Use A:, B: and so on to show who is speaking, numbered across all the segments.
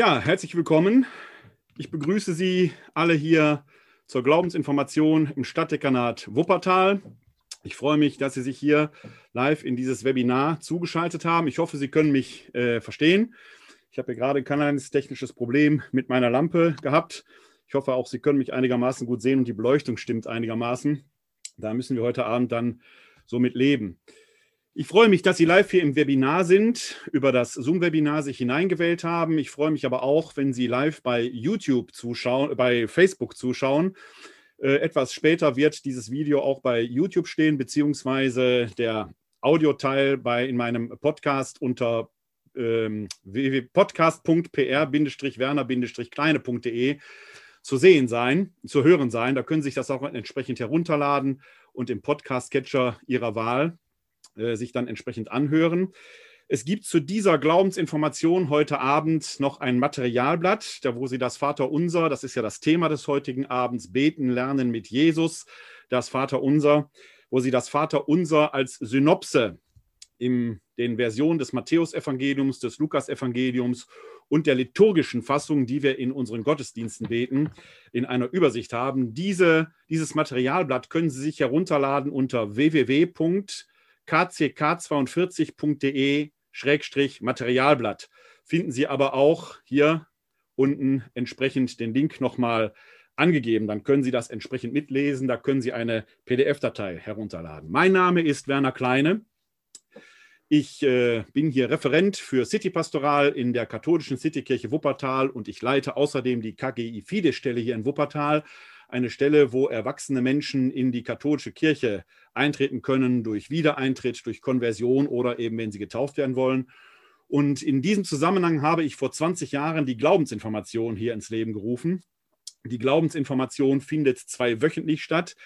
A: Ja, herzlich willkommen. Ich begrüße Sie alle hier zur Glaubensinformation im Stadtdekanat Wuppertal. Ich freue mich, dass Sie sich hier live in dieses Webinar zugeschaltet haben. Ich hoffe, Sie können mich äh, verstehen. Ich habe hier gerade ein kleines technisches Problem mit meiner Lampe gehabt. Ich hoffe auch, Sie können mich einigermaßen gut sehen und die Beleuchtung stimmt einigermaßen. Da müssen wir heute Abend dann so mit leben. Ich freue mich, dass Sie live hier im Webinar sind, über das Zoom-Webinar sich hineingewählt haben. Ich freue mich aber auch, wenn Sie live bei YouTube zuschauen, bei Facebook zuschauen. Äh, etwas später wird dieses Video auch bei YouTube stehen, beziehungsweise der Audioteil bei, in meinem Podcast unter ähm, www.podcast.pr-werner-kleine.de zu sehen sein, zu hören sein. Da können Sie sich das auch entsprechend herunterladen und im Podcast-Catcher Ihrer Wahl äh, sich dann entsprechend anhören. Es gibt zu dieser Glaubensinformation heute Abend noch ein Materialblatt, da wo Sie das Vaterunser, das ist ja das Thema des heutigen Abends, beten lernen mit Jesus, das Vaterunser, wo Sie das Vaterunser als Synopse in den Versionen des Matthäusevangeliums, des Lukasevangeliums und der liturgischen Fassung, die wir in unseren Gottesdiensten beten, in einer Übersicht haben. Diese, dieses Materialblatt können Sie sich herunterladen unter www kck42.de-materialblatt. Finden Sie aber auch hier unten entsprechend den Link nochmal angegeben. Dann können Sie das entsprechend mitlesen. Da können Sie eine PDF-Datei herunterladen. Mein Name ist Werner Kleine. Ich äh, bin hier Referent für City Pastoral in der katholischen Citykirche Wuppertal und ich leite außerdem die KGI Fide-Stelle hier in Wuppertal eine Stelle, wo erwachsene Menschen in die katholische Kirche eintreten können durch Wiedereintritt, durch Konversion oder eben, wenn sie getauft werden wollen. Und in diesem Zusammenhang habe ich vor 20 Jahren die Glaubensinformation hier ins Leben gerufen. Die Glaubensinformation findet zweiwöchentlich statt.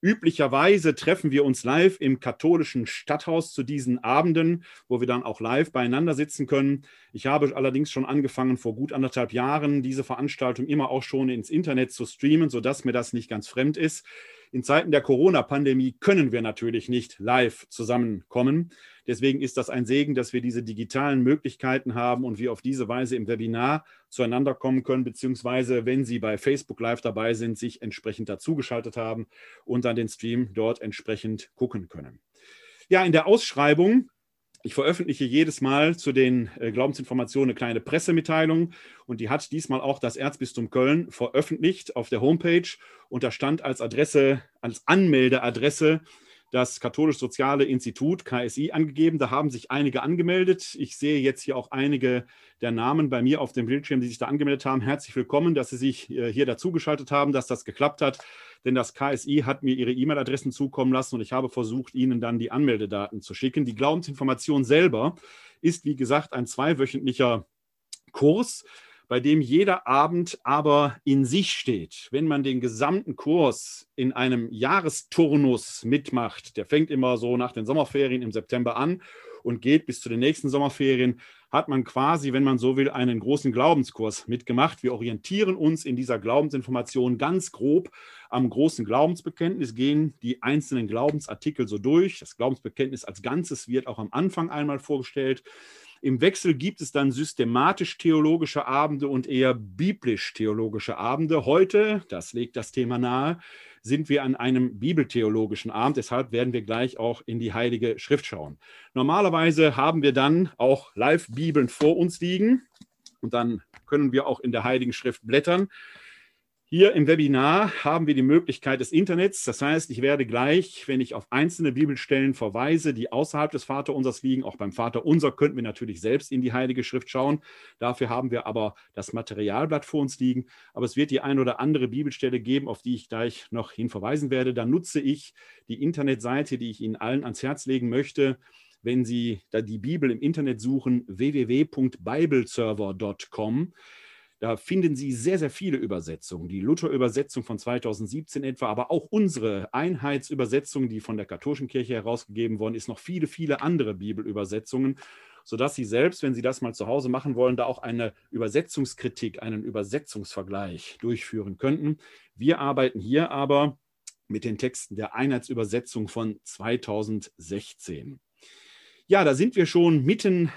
A: Üblicherweise treffen wir uns live im katholischen Stadthaus zu diesen Abenden, wo wir dann auch live beieinander sitzen können. Ich habe allerdings schon angefangen, vor gut anderthalb Jahren diese Veranstaltung immer auch schon ins Internet zu streamen, sodass mir das nicht ganz fremd ist. In Zeiten der Corona-Pandemie können wir natürlich nicht live zusammenkommen. Deswegen ist das ein Segen, dass wir diese digitalen Möglichkeiten haben und wir auf diese Weise im Webinar zueinander kommen können, beziehungsweise wenn Sie bei Facebook Live dabei sind, sich entsprechend dazugeschaltet haben und dann den Stream dort entsprechend gucken können. Ja, in der Ausschreibung ich veröffentliche jedes Mal zu den äh, Glaubensinformationen eine kleine Pressemitteilung und die hat diesmal auch das Erzbistum Köln veröffentlicht auf der Homepage und da stand als Adresse, als Anmeldeadresse das Katholisch-Soziale Institut, KSI, angegeben. Da haben sich einige angemeldet. Ich sehe jetzt hier auch einige der Namen bei mir auf dem Bildschirm, die sich da angemeldet haben. Herzlich willkommen, dass Sie sich äh, hier dazugeschaltet haben, dass das geklappt hat. Denn das KSI hat mir ihre E-Mail-Adressen zukommen lassen und ich habe versucht, Ihnen dann die Anmeldedaten zu schicken. Die Glaubensinformation selber ist, wie gesagt, ein zweiwöchentlicher Kurs bei dem jeder Abend aber in sich steht. Wenn man den gesamten Kurs in einem Jahresturnus mitmacht, der fängt immer so nach den Sommerferien im September an und geht bis zu den nächsten Sommerferien, hat man quasi, wenn man so will, einen großen Glaubenskurs mitgemacht. Wir orientieren uns in dieser Glaubensinformation ganz grob am großen Glaubensbekenntnis, gehen die einzelnen Glaubensartikel so durch. Das Glaubensbekenntnis als Ganzes wird auch am Anfang einmal vorgestellt. Im Wechsel gibt es dann systematisch-theologische Abende und eher biblisch-theologische Abende. Heute, das legt das Thema nahe, sind wir an einem bibeltheologischen Abend. Deshalb werden wir gleich auch in die Heilige Schrift schauen. Normalerweise haben wir dann auch Live-Bibeln vor uns liegen und dann können wir auch in der Heiligen Schrift blättern. Hier im Webinar haben wir die Möglichkeit des Internets. Das heißt, ich werde gleich, wenn ich auf einzelne Bibelstellen verweise, die außerhalb des Vaterunsers liegen, auch beim Vaterunser könnten wir natürlich selbst in die Heilige Schrift schauen. Dafür haben wir aber das Materialblatt vor uns liegen. Aber es wird die ein oder andere Bibelstelle geben, auf die ich gleich noch hin verweisen werde. Dann nutze ich die Internetseite, die ich Ihnen allen ans Herz legen möchte wenn Sie da die Bibel im Internet suchen, www.bibleserver.com. Da finden Sie sehr, sehr viele Übersetzungen. Die Luther-Übersetzung von 2017 etwa, aber auch unsere Einheitsübersetzung, die von der katholischen Kirche herausgegeben worden ist, noch viele, viele andere Bibelübersetzungen, sodass Sie selbst, wenn Sie das mal zu Hause machen wollen, da auch eine Übersetzungskritik, einen Übersetzungsvergleich durchführen könnten. Wir arbeiten hier aber mit den Texten der Einheitsübersetzung von 2016. Ja, da sind wir schon mitten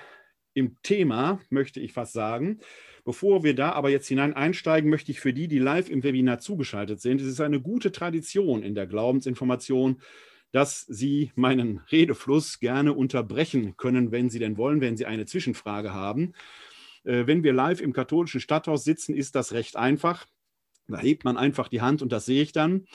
A: im Thema, möchte ich fast sagen. Bevor wir da aber jetzt hinein einsteigen, möchte ich für die, die live im Webinar zugeschaltet sind, es ist eine gute Tradition in der Glaubensinformation, dass Sie meinen Redefluss gerne unterbrechen können, wenn Sie denn wollen, wenn Sie eine Zwischenfrage haben. Äh, wenn wir live im katholischen Stadthaus sitzen, ist das recht einfach. Da hebt man einfach die Hand und das sehe ich dann.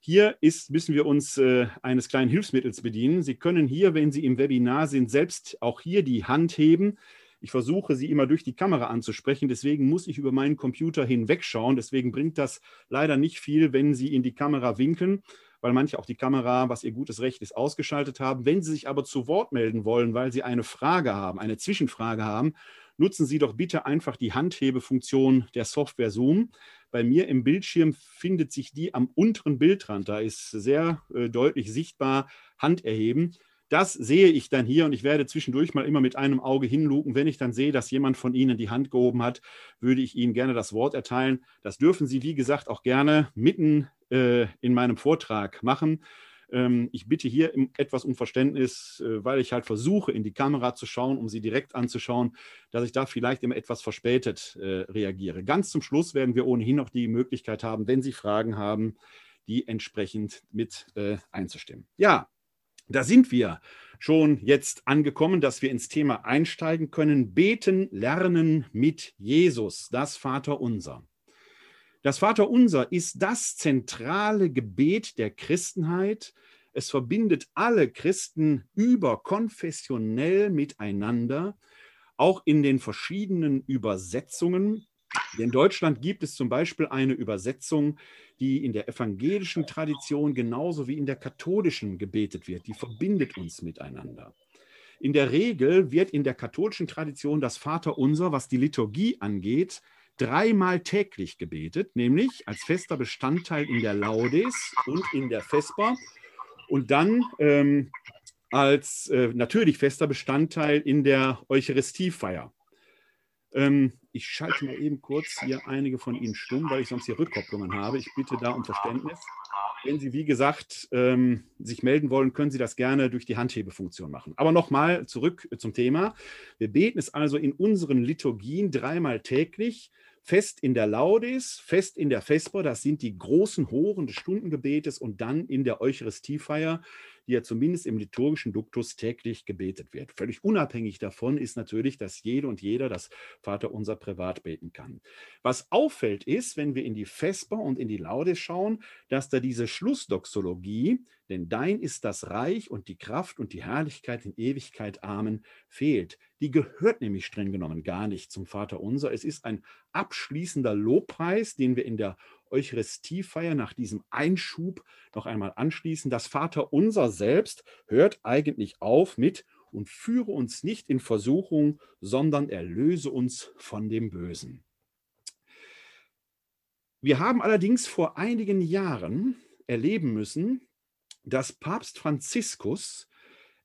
A: Hier ist, müssen wir uns äh, eines kleinen Hilfsmittels bedienen. Sie können hier, wenn Sie im Webinar sind, selbst auch hier die Hand heben. Ich versuche, sie immer durch die Kamera anzusprechen. Deswegen muss ich über meinen Computer hinwegschauen. Deswegen bringt das leider nicht viel, wenn Sie in die Kamera winken, weil manche auch die Kamera, was ihr gutes Recht ist, ausgeschaltet haben. Wenn Sie sich aber zu Wort melden wollen, weil Sie eine Frage haben, eine Zwischenfrage haben, nutzen Sie doch bitte einfach die Handhebefunktion der Software Zoom. Bei mir im Bildschirm findet sich die am unteren Bildrand. Da ist sehr äh, deutlich sichtbar Hand erheben. Das sehe ich dann hier und ich werde zwischendurch mal immer mit einem Auge hinluken. Wenn ich dann sehe, dass jemand von Ihnen die Hand gehoben hat, würde ich Ihnen gerne das Wort erteilen. Das dürfen Sie, wie gesagt, auch gerne mitten äh, in meinem Vortrag machen. Ähm, ich bitte hier etwas um Verständnis, äh, weil ich halt versuche, in die Kamera zu schauen, um sie direkt anzuschauen, dass ich da vielleicht immer etwas verspätet äh, reagiere. Ganz zum Schluss werden wir ohnehin noch die Möglichkeit haben, wenn Sie Fragen haben, die entsprechend mit äh, einzustimmen. Ja, da sind wir schon jetzt angekommen, dass wir ins Thema einsteigen können. Beten, lernen mit Jesus, das Vaterunser. Das Vaterunser ist das zentrale Gebet der Christenheit. Es verbindet alle Christen überkonfessionell miteinander, auch in den verschiedenen Übersetzungen. In Deutschland gibt es zum Beispiel eine Übersetzung, die in der evangelischen Tradition genauso wie in der katholischen gebetet wird. Die verbindet uns miteinander. In der Regel wird in der katholischen Tradition das Vaterunser, was die Liturgie angeht, dreimal täglich gebetet, nämlich als fester Bestandteil in der Laudes und in der Vesper und dann ähm, als äh, natürlich fester Bestandteil in der Eucharistiefeier. Ähm, ich schalte mal eben kurz hier einige von Ihnen stumm, weil ich sonst hier Rückkopplungen habe. Ich bitte da um Verständnis. Wenn Sie, wie gesagt, ähm, sich melden wollen, können Sie das gerne durch die Handhebefunktion machen. Aber nochmal zurück zum Thema. Wir beten es also in unseren Liturgien dreimal täglich fest in der Laudes, fest in der Vesper, das sind die großen Horen des Stundengebetes und dann in der Eucharistiefeier, die ja zumindest im liturgischen Duktus täglich gebetet wird. Völlig unabhängig davon ist natürlich, dass jede und jeder das Vaterunser privat beten kann. Was auffällt ist, wenn wir in die Vesper und in die Laudes schauen, dass da diese Schlussdoxologie, denn dein ist das Reich und die Kraft und die Herrlichkeit in Ewigkeit, Amen, fehlt. Die gehört nämlich streng genommen gar nicht zum Vaterunser. Es ist ein abschließender Lobpreis, den wir in der Eucharistiefeier nach diesem Einschub noch einmal anschließen. Das Vaterunser selbst hört eigentlich auf mit und führe uns nicht in Versuchung, sondern erlöse uns von dem Bösen. Wir haben allerdings vor einigen Jahren erleben müssen, dass Papst Franziskus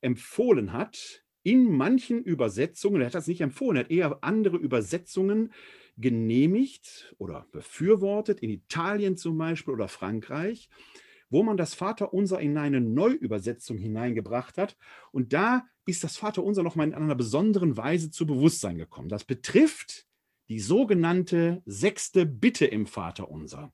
A: empfohlen hat, in manchen Übersetzungen, er hat das nicht empfohlen, er hat eher andere Übersetzungen genehmigt oder befürwortet, in Italien zum Beispiel oder Frankreich, wo man das Vaterunser in eine Neuübersetzung hineingebracht hat. Und da ist das Vaterunser nochmal in einer besonderen Weise zu Bewusstsein gekommen. Das betrifft die sogenannte sechste Bitte im Vaterunser.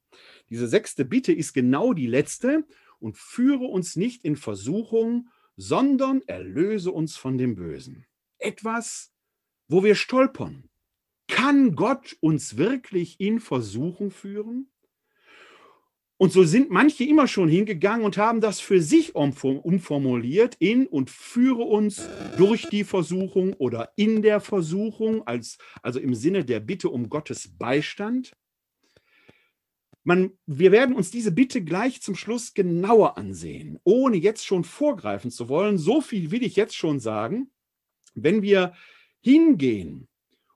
A: Diese sechste Bitte ist genau die letzte und führe uns nicht in Versuchung, sondern erlöse uns von dem Bösen. Etwas, wo wir stolpern, kann Gott uns wirklich in Versuchung führen? Und so sind manche immer schon hingegangen und haben das für sich umformuliert in und führe uns durch die Versuchung oder in der Versuchung, als, also im Sinne der Bitte um Gottes Beistand. Man, wir werden uns diese Bitte gleich zum Schluss genauer ansehen, ohne jetzt schon vorgreifen zu wollen. So viel will ich jetzt schon sagen. Wenn wir hingehen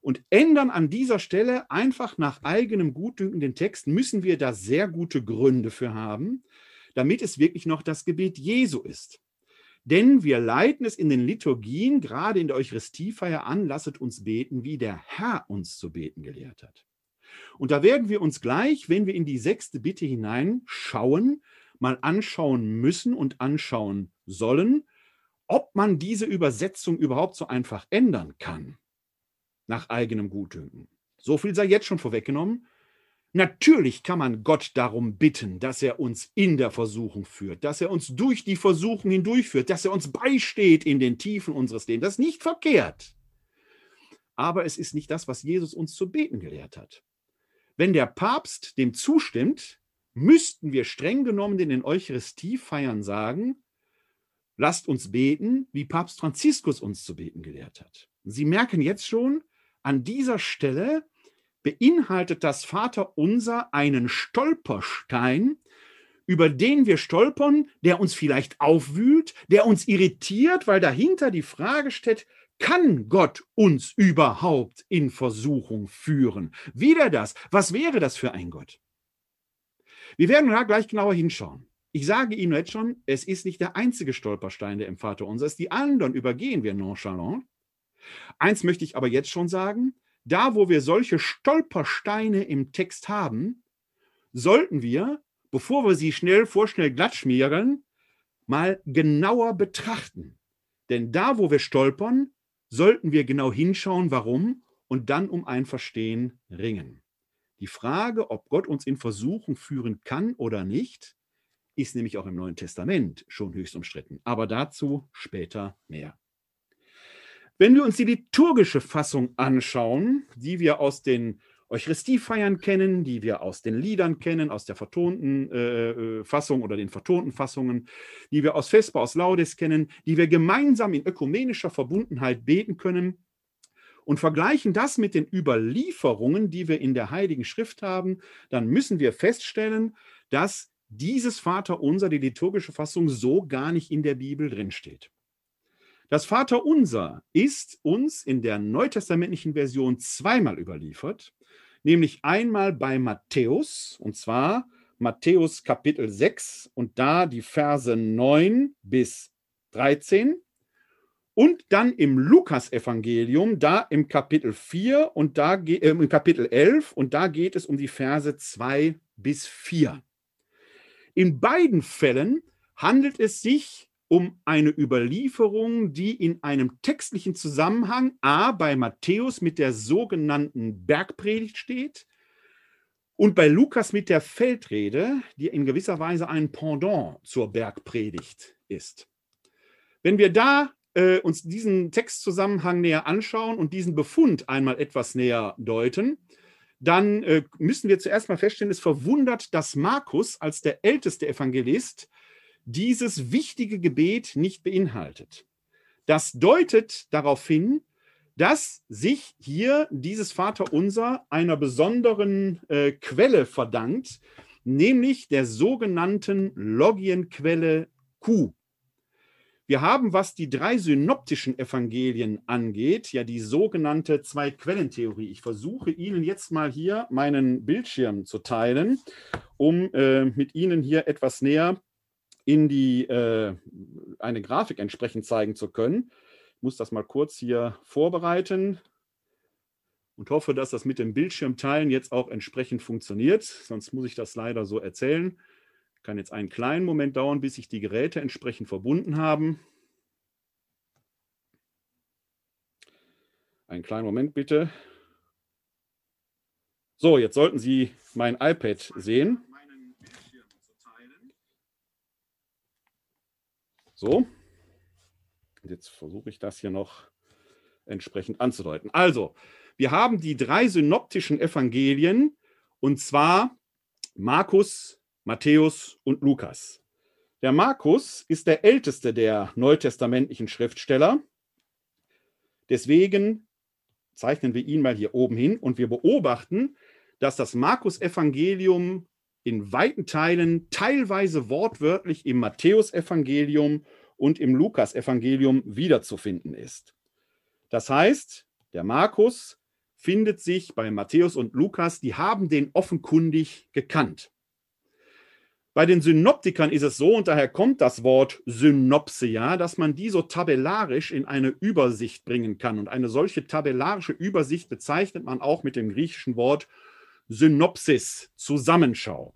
A: und ändern an dieser Stelle einfach nach eigenem Gutdünken den Text, müssen wir da sehr gute Gründe für haben, damit es wirklich noch das Gebet Jesu ist. Denn wir leiten es in den Liturgien, gerade in der Eucharistiefeier an, lasset uns beten, wie der Herr uns zu beten gelehrt hat. Und da werden wir uns gleich, wenn wir in die sechste Bitte hineinschauen, mal anschauen müssen und anschauen sollen, ob man diese Übersetzung überhaupt so einfach ändern kann nach eigenem Gutdünken. So viel sei jetzt schon vorweggenommen. Natürlich kann man Gott darum bitten, dass er uns in der Versuchung führt, dass er uns durch die Versuchung hindurchführt, dass er uns beisteht in den Tiefen unseres Lebens. Das ist nicht verkehrt. Aber es ist nicht das, was Jesus uns zu beten gelehrt hat. Wenn der Papst dem zustimmt, müssten wir streng genommen in den Eucharistiefeiern sagen, lasst uns beten, wie Papst Franziskus uns zu beten gelehrt hat. Sie merken jetzt schon, an dieser Stelle beinhaltet das Vaterunser einen Stolperstein, über den wir stolpern, der uns vielleicht aufwühlt, der uns irritiert, weil dahinter die Frage steht, kann Gott uns überhaupt in Versuchung führen? Wieder das. Was wäre das für ein Gott? Wir werden da gleich genauer hinschauen. Ich sage Ihnen jetzt schon, es ist nicht der einzige Stolperstein, der im Vater unser ist. Die anderen übergehen wir nonchalant. Eins möchte ich aber jetzt schon sagen, da wo wir solche Stolpersteine im Text haben, sollten wir, bevor wir sie schnell vorschnell glatt schmieren, mal genauer betrachten. Denn da, wo wir stolpern, sollten wir genau hinschauen, warum und dann um ein Verstehen ringen. Die Frage, ob Gott uns in Versuchung führen kann oder nicht, ist nämlich auch im Neuen Testament schon höchst umstritten. Aber dazu später mehr. Wenn wir uns die liturgische Fassung anschauen, die wir aus den Eucharistiefeiern kennen, die wir aus den Liedern kennen, aus der vertonten äh, äh, Fassung oder den vertonten Fassungen, die wir aus Vesper, aus Laudes kennen, die wir gemeinsam in ökumenischer Verbundenheit beten können und vergleichen das mit den Überlieferungen, die wir in der Heiligen Schrift haben, dann müssen wir feststellen, dass dieses Vaterunser, die liturgische Fassung, so gar nicht in der Bibel drinsteht. Das Vaterunser ist uns in der neutestamentlichen Version zweimal überliefert, nämlich einmal bei Matthäus, und zwar Matthäus Kapitel 6 und da die Verse 9 bis 13 und dann im Lukas-Evangelium, da im Kapitel 4 und da äh, im Kapitel 11 und da geht es um die Verse 2 bis 4. In beiden Fällen handelt es sich um eine Überlieferung, die in einem textlichen Zusammenhang A bei Matthäus mit der sogenannten Bergpredigt steht und bei Lukas mit der Feldrede, die in gewisser Weise ein Pendant zur Bergpredigt ist. Wenn wir da äh, uns diesen Textzusammenhang näher anschauen und diesen Befund einmal etwas näher deuten, dann äh, müssen wir zuerst mal feststellen, es verwundert, dass Markus als der älteste Evangelist dieses wichtige Gebet nicht beinhaltet. Das deutet darauf hin, dass sich hier dieses Vaterunser einer besonderen äh, Quelle verdankt, nämlich der sogenannten Logienquelle Q. Wir haben, was die drei synoptischen Evangelien angeht, ja die sogenannte Zwei-Quellen-Theorie. Ich versuche Ihnen jetzt mal hier meinen Bildschirm zu teilen, um äh, mit Ihnen hier etwas näher in die, äh, eine Grafik entsprechend zeigen zu können. Ich muss das mal kurz hier vorbereiten und hoffe, dass das mit dem Bildschirmteilen jetzt auch entsprechend funktioniert. Sonst muss ich das leider so erzählen. Kann jetzt einen kleinen Moment dauern, bis sich die Geräte entsprechend verbunden haben. Einen kleinen Moment bitte. So, jetzt sollten Sie mein iPad sehen. So. Jetzt versuche ich das hier noch entsprechend anzudeuten. Also, wir haben die drei synoptischen Evangelien und zwar Markus, Matthäus und Lukas. Der Markus ist der älteste der neutestamentlichen Schriftsteller. Deswegen zeichnen wir ihn mal hier oben hin und wir beobachten, dass das Markus-Evangelium in weiten Teilen teilweise wortwörtlich im Matthäusevangelium und im Lukasevangelium wiederzufinden ist. Das heißt, der Markus findet sich bei Matthäus und Lukas, die haben den offenkundig gekannt. Bei den Synoptikern ist es so, und daher kommt das Wort Synopsia, dass man die so tabellarisch in eine Übersicht bringen kann. Und eine solche tabellarische Übersicht bezeichnet man auch mit dem griechischen Wort Synopsis, Zusammenschau.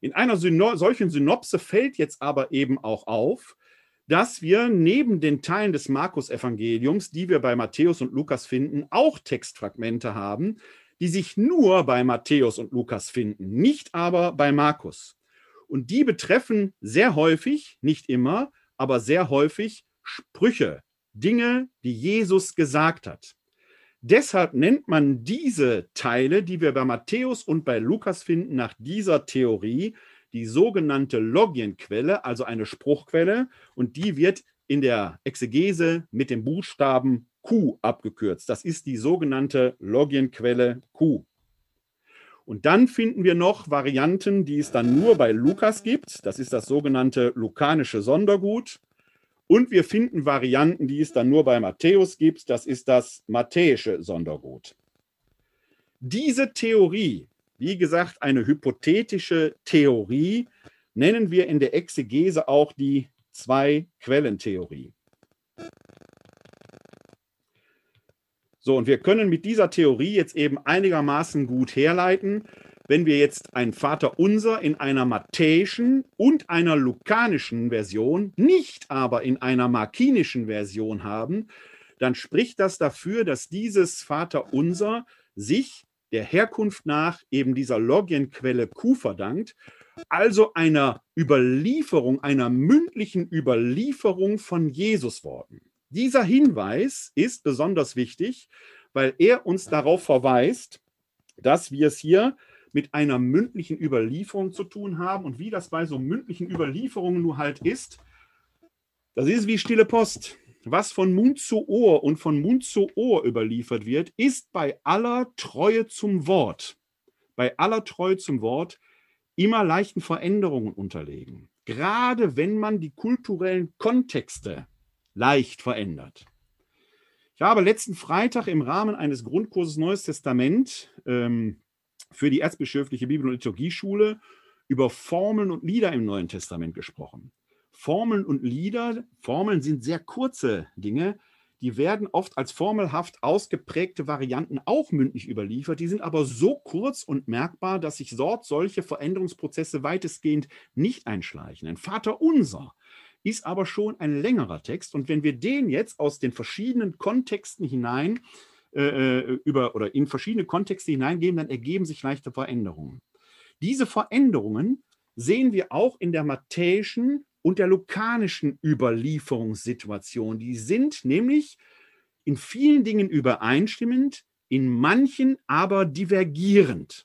A: In einer Syno solchen Synopse fällt jetzt aber eben auch auf, dass wir neben den Teilen des Markus-Evangeliums, die wir bei Matthäus und Lukas finden, auch Textfragmente haben, die sich nur bei Matthäus und Lukas finden, nicht aber bei Markus. Und die betreffen sehr häufig, nicht immer, aber sehr häufig Sprüche, Dinge, die Jesus gesagt hat. Deshalb nennt man diese Teile, die wir bei Matthäus und bei Lukas finden, nach dieser Theorie die sogenannte Logienquelle, also eine Spruchquelle, und die wird in der Exegese mit dem Buchstaben Q abgekürzt. Das ist die sogenannte Logienquelle Q. Und dann finden wir noch Varianten, die es dann nur bei Lukas gibt. Das ist das sogenannte lukanische Sondergut. Und wir finden Varianten, die es dann nur bei Matthäus gibt. Das ist das matthäische Sondergut. Diese Theorie, wie gesagt, eine hypothetische Theorie, nennen wir in der Exegese auch die Zwei-Quellentheorie. So, und wir können mit dieser Theorie jetzt eben einigermaßen gut herleiten, wenn wir jetzt ein Vaterunser in einer matthäischen und einer lukanischen Version, nicht aber in einer markinischen Version haben, dann spricht das dafür, dass dieses Vaterunser sich der Herkunft nach eben dieser Logienquelle Q verdankt, also einer Überlieferung, einer mündlichen Überlieferung von Jesusworten. Dieser Hinweis ist besonders wichtig, weil er uns darauf verweist, dass wir es hier mit einer mündlichen Überlieferung zu tun haben. Und wie das bei so mündlichen Überlieferungen nur halt ist, das ist wie stille Post. Was von Mund zu Ohr und von Mund zu Ohr überliefert wird, ist bei aller Treue zum Wort, bei aller Treue zum Wort immer leichten Veränderungen unterlegen. Gerade wenn man die kulturellen Kontexte leicht verändert. Ich habe letzten Freitag im Rahmen eines Grundkurses Neues Testament ähm, für die Erzbischöfliche Bibel- und Liturgieschule über Formeln und Lieder im Neuen Testament gesprochen. Formeln und Lieder, Formeln sind sehr kurze Dinge, die werden oft als formelhaft ausgeprägte Varianten auch mündlich überliefert. Die sind aber so kurz und merkbar, dass sich dort solche Veränderungsprozesse weitestgehend nicht einschleichen. Ein Vater unser ist aber schon ein längerer Text. Und wenn wir den jetzt aus den verschiedenen Kontexten hinein äh, äh, über oder in verschiedene Kontexte hineingeben, dann ergeben sich leichte Veränderungen. Diese Veränderungen sehen wir auch in der matthäischen und der lukanischen Überlieferungssituation. Die sind nämlich in vielen Dingen übereinstimmend, in manchen aber divergierend.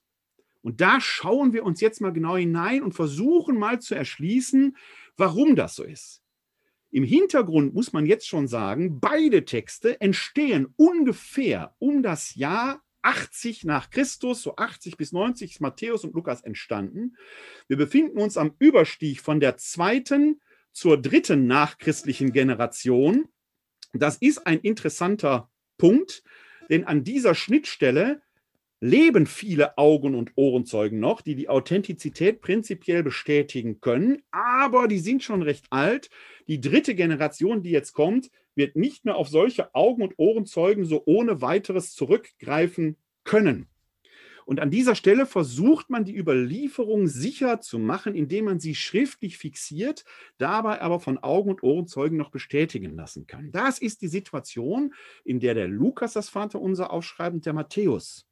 A: Und da schauen wir uns jetzt mal genau hinein und versuchen mal zu erschließen, warum das so ist. Im Hintergrund muss man jetzt schon sagen, beide Texte entstehen ungefähr um das Jahr 80 nach Christus, so 80 bis 90 ist Matthäus und Lukas entstanden. Wir befinden uns am Überstieg von der zweiten zur dritten nachchristlichen Generation. Das ist ein interessanter Punkt, denn an dieser Schnittstelle leben viele Augen- und Ohrenzeugen noch, die die Authentizität prinzipiell bestätigen können, aber die sind schon recht alt. Die dritte Generation, die jetzt kommt, wird nicht mehr auf solche Augen- und Ohrenzeugen so ohne weiteres zurückgreifen können. Und an dieser Stelle versucht man die Überlieferung sicher zu machen, indem man sie schriftlich fixiert, dabei aber von Augen- und Ohrenzeugen noch bestätigen lassen kann. Das ist die Situation, in der der Lukas das Vaterunser aufschreibt und der Matthäus.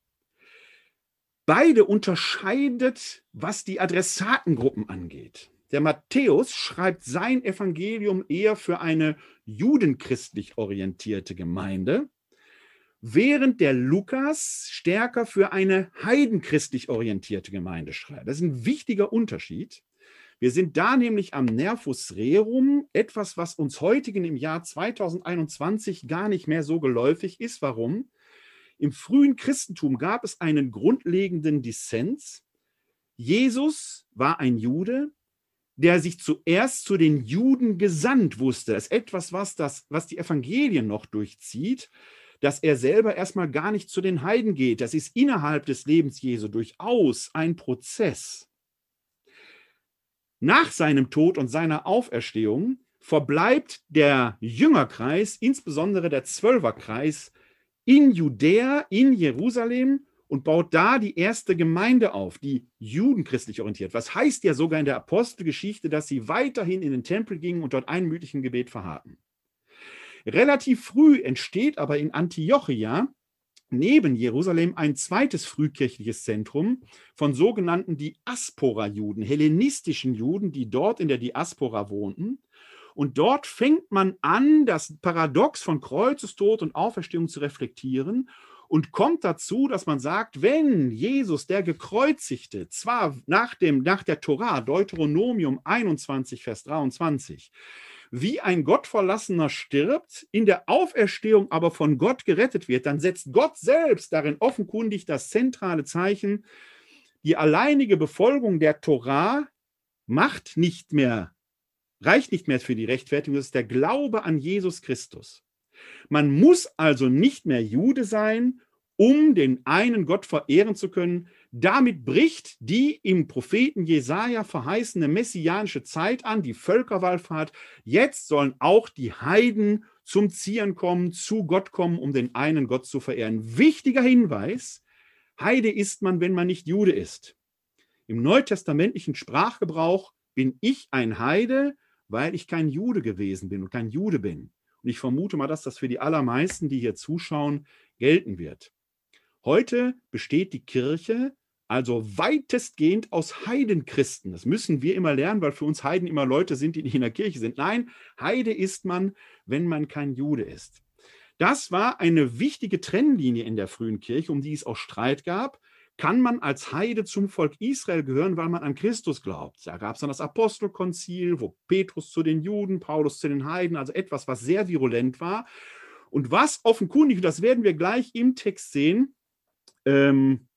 A: Beide unterscheidet, was die Adressatengruppen angeht. Der Matthäus schreibt sein Evangelium eher für eine judenchristlich orientierte Gemeinde, während der Lukas stärker für eine heidenchristlich orientierte Gemeinde schreibt. Das ist ein wichtiger Unterschied. Wir sind da nämlich am Nervus Rerum, etwas, was uns heutigen im Jahr 2021 gar nicht mehr so geläufig ist. Warum? Im frühen Christentum gab es einen grundlegenden Dissens. Jesus war ein Jude, der sich zuerst zu den Juden gesandt wusste. Das ist etwas, was, das, was die Evangelien noch durchzieht, dass er selber erstmal gar nicht zu den Heiden geht. Das ist innerhalb des Lebens Jesu durchaus ein Prozess. Nach seinem Tod und seiner Auferstehung verbleibt der Jüngerkreis, insbesondere der Zwölferkreis, in Judäa, in Jerusalem und baut da die erste Gemeinde auf, die judenchristlich orientiert. Was heißt ja sogar in der Apostelgeschichte, dass sie weiterhin in den Tempel gingen und dort einmütigen Gebet verharrten. Relativ früh entsteht aber in Antiochia neben Jerusalem ein zweites frühkirchliches Zentrum von sogenannten Diaspora-Juden, hellenistischen Juden, die dort in der Diaspora wohnten. Und dort fängt man an, das Paradox von Kreuzestod und Auferstehung zu reflektieren und kommt dazu, dass man sagt, wenn Jesus, der Gekreuzigte, zwar nach, dem, nach der Torah, Deuteronomium 21, Vers 23, wie ein Gottverlassener stirbt, in der Auferstehung aber von Gott gerettet wird, dann setzt Gott selbst darin offenkundig das zentrale Zeichen, die alleinige Befolgung der Torah macht nicht mehr, reicht nicht mehr für die Rechtfertigung, das ist der Glaube an Jesus Christus. Man muss also nicht mehr Jude sein, um den einen Gott verehren zu können. Damit bricht die im Propheten Jesaja verheißene messianische Zeit an, die Völkerwallfahrt. Jetzt sollen auch die Heiden zum Zieren kommen, zu Gott kommen, um den einen Gott zu verehren. Wichtiger Hinweis: Heide ist man, wenn man nicht Jude ist. Im neutestamentlichen Sprachgebrauch bin ich ein Heide, weil ich kein Jude gewesen bin und kein Jude bin. Und ich vermute mal, dass das für die allermeisten, die hier zuschauen, gelten wird. Heute besteht die Kirche also weitestgehend aus Heidenchristen. Das müssen wir immer lernen, weil für uns Heiden immer Leute sind, die nicht in der Kirche sind. Nein, Heide ist man, wenn man kein Jude ist. Das war eine wichtige Trennlinie in der frühen Kirche, um die es auch Streit gab. Kann man als Heide zum Volk Israel gehören, weil man an Christus glaubt? Da gab es dann das Apostelkonzil, wo Petrus zu den Juden, Paulus zu den Heiden, also etwas, was sehr virulent war. Und was offenkundig, das werden wir gleich im Text sehen, ähm,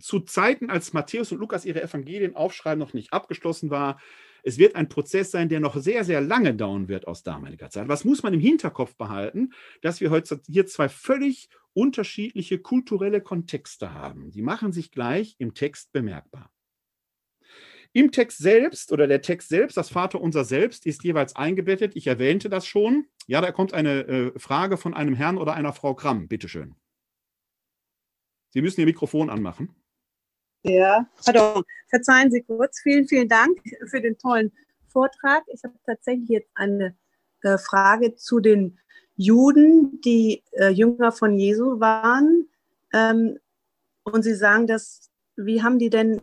A: zu Zeiten, als Matthäus und Lukas ihre Evangelien aufschreiben, noch nicht abgeschlossen war. Es wird ein Prozess sein, der noch sehr, sehr lange dauern wird aus damaliger Zeit. Was muss man im Hinterkopf behalten, dass wir heute hier zwei völlig unterschiedliche kulturelle Kontexte haben. Die machen sich gleich im Text bemerkbar. Im Text selbst oder der Text selbst, das Vaterunser selbst, ist jeweils eingebettet. Ich erwähnte das schon. Ja, da kommt eine äh, Frage von einem Herrn oder einer Frau Kramm. Bitteschön. Sie müssen Ihr Mikrofon anmachen.
B: Ja, pardon. Verzeihen Sie kurz. Vielen, vielen Dank für den tollen Vortrag. Ich habe tatsächlich jetzt eine äh, Frage zu den Juden, die äh, Jünger von Jesu waren. Ähm, und Sie sagen, dass, wie haben die denn,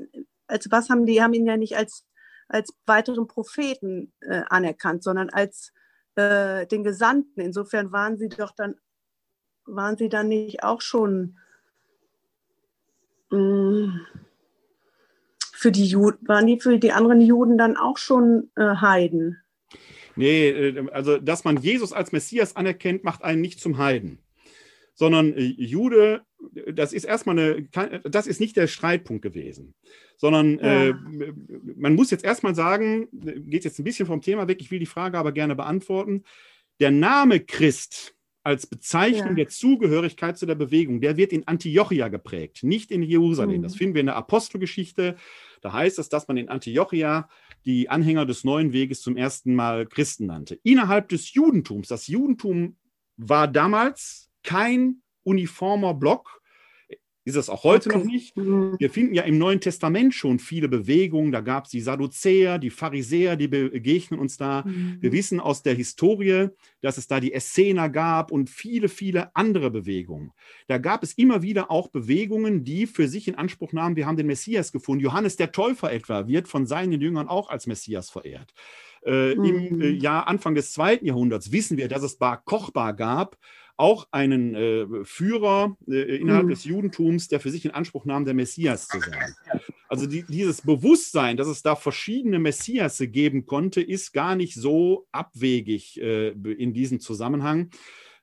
B: als was haben die, haben ihn ja nicht als, als weiteren Propheten äh, anerkannt, sondern als äh, den Gesandten. Insofern waren sie doch dann, waren sie dann nicht auch schon Mm. Für die Juden, waren die für die anderen Juden dann auch schon äh, Heiden?
A: Nee, äh, also dass man Jesus als Messias anerkennt, macht einen nicht zum Heiden. Sondern äh, Jude, das ist erstmal eine, das ist nicht der Streitpunkt gewesen. Sondern ja. äh, man muss jetzt erstmal sagen, geht jetzt ein bisschen vom Thema weg, ich will die Frage aber gerne beantworten. Der Name Christ als Bezeichnung ja. der Zugehörigkeit zu der Bewegung, der wird in Antiochia geprägt, nicht in Jerusalem. Mhm. Das finden wir in der Apostelgeschichte. Da heißt es, dass man in Antiochia die Anhänger des neuen Weges zum ersten Mal Christen nannte. Innerhalb des Judentums, das Judentum war damals kein uniformer Block, ist es auch heute okay. noch nicht. Mhm. Wir finden ja im Neuen Testament schon viele Bewegungen. Da gab es die Sadduzäer, die Pharisäer, die begegnen uns da. Mhm. Wir wissen aus der Historie, dass es da die Essener gab und viele, viele andere Bewegungen. Da gab es immer wieder auch Bewegungen, die für sich in Anspruch nahmen, wir haben den Messias gefunden. Johannes der Täufer etwa wird von seinen Jüngern auch als Messias verehrt. Äh, mhm. Im äh, Jahr Anfang des zweiten Jahrhunderts wissen wir, dass es Bar Kochbar gab, auch einen äh, Führer äh, innerhalb mhm. des Judentums, der für sich in Anspruch nahm, der Messias zu sein. Also die, dieses Bewusstsein, dass es da verschiedene Messiasse geben konnte, ist gar nicht so abwegig äh, in diesem Zusammenhang.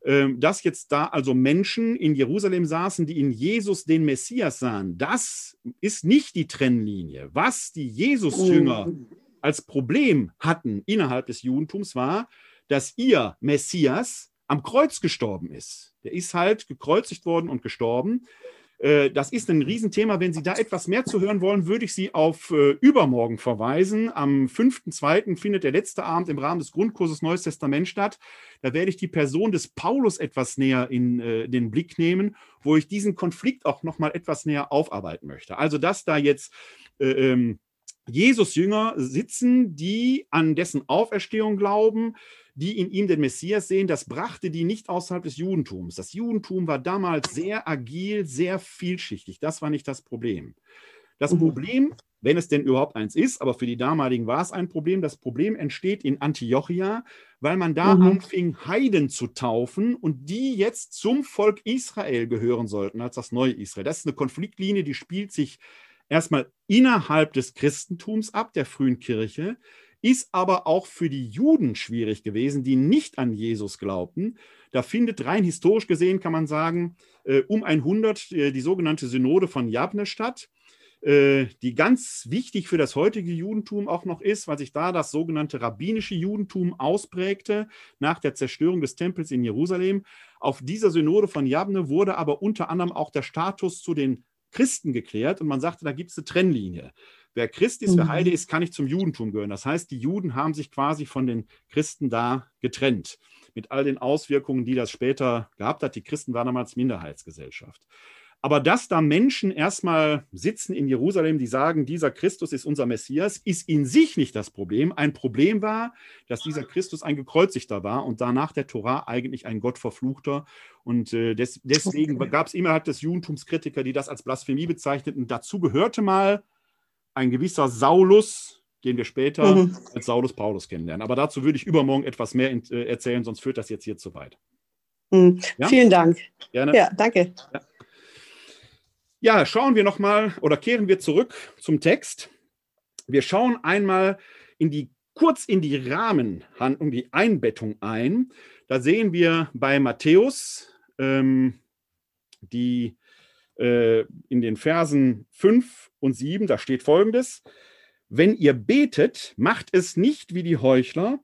A: Ähm, dass jetzt da also Menschen in Jerusalem saßen, die in Jesus den Messias sahen, das ist nicht die Trennlinie. Was die Jesus-Jünger mhm. als Problem hatten innerhalb des Judentums war, dass ihr Messias am Kreuz gestorben ist. Der ist halt gekreuzigt worden und gestorben. Äh, das ist ein Riesenthema. Wenn Sie da etwas mehr zu hören wollen, würde ich Sie auf äh, übermorgen verweisen. Am 5.2. findet der letzte Abend im Rahmen des Grundkurses Neues Testament statt. Da werde ich die Person des Paulus etwas näher in äh, den Blick nehmen, wo ich diesen Konflikt auch noch mal etwas näher aufarbeiten möchte. Also, dass da jetzt ähm, Jesus-Jünger sitzen, die an dessen Auferstehung glauben, die in ihm den Messias sehen, das brachte die nicht außerhalb des Judentums. Das Judentum war damals sehr agil, sehr vielschichtig. Das war nicht das Problem. Das mhm. Problem, wenn es denn überhaupt eins ist, aber für die damaligen war es ein Problem, das Problem entsteht in Antiochia, weil man da mhm. anfing, Heiden zu taufen und die jetzt zum Volk Israel gehören sollten, als das neue Israel. Das ist eine Konfliktlinie, die spielt sich erstmal innerhalb des Christentums ab, der frühen Kirche, ist aber auch für die Juden schwierig gewesen, die nicht an Jesus glaubten. Da findet rein historisch gesehen, kann man sagen, äh, um 100 äh, die sogenannte Synode von Jabne statt, äh, die ganz wichtig für das heutige Judentum auch noch ist, weil sich da das sogenannte rabbinische Judentum ausprägte nach der Zerstörung des Tempels in Jerusalem. Auf dieser Synode von Jabne wurde aber unter anderem auch der Status zu den Christen geklärt und man sagte, da gibt es eine Trennlinie. Wer Christ ist, wer mhm. Heide ist, kann nicht zum Judentum gehören. Das heißt, die Juden haben sich quasi von den Christen da getrennt, mit all den Auswirkungen, die das später gehabt hat. Die Christen waren damals Minderheitsgesellschaft. Aber dass da Menschen erstmal sitzen in Jerusalem, die sagen, dieser Christus ist unser Messias, ist in sich nicht das Problem. Ein Problem war, dass dieser Christus ein gekreuzigter war und danach der Torah eigentlich ein Gottverfluchter. Und äh, des, deswegen okay. gab es innerhalb des Judentums Kritiker, die das als Blasphemie bezeichneten. Dazu gehörte mal ein gewisser Saulus, den wir später mhm. als Saulus Paulus kennenlernen. Aber dazu würde ich übermorgen etwas mehr äh, erzählen, sonst führt das jetzt hier zu weit.
B: Mhm. Ja? Vielen Dank. Gerne. Ja, danke.
A: Ja. Ja, schauen wir nochmal oder kehren wir zurück zum Text. Wir schauen einmal in die, kurz in die Rahmenhandlung, die Einbettung ein. Da sehen wir bei Matthäus ähm, die äh, in den Versen 5 und 7, da steht folgendes: Wenn ihr betet, macht es nicht wie die Heuchler.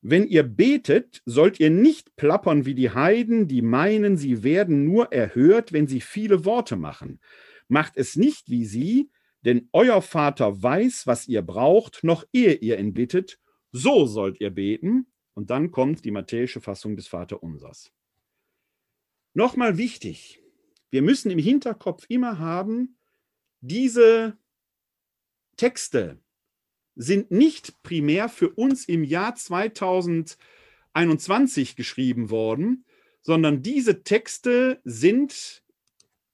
A: Wenn ihr betet, sollt ihr nicht plappern wie die Heiden, die meinen, sie werden nur erhört, wenn sie viele Worte machen. Macht es nicht wie sie, denn euer Vater weiß, was ihr braucht, noch ehe ihr ihn bittet. So sollt ihr beten. Und dann kommt die matthäische Fassung des Vaterunsers. Nochmal wichtig, wir müssen im Hinterkopf immer haben, diese Texte sind nicht primär für uns im Jahr 2021 geschrieben worden, sondern diese Texte sind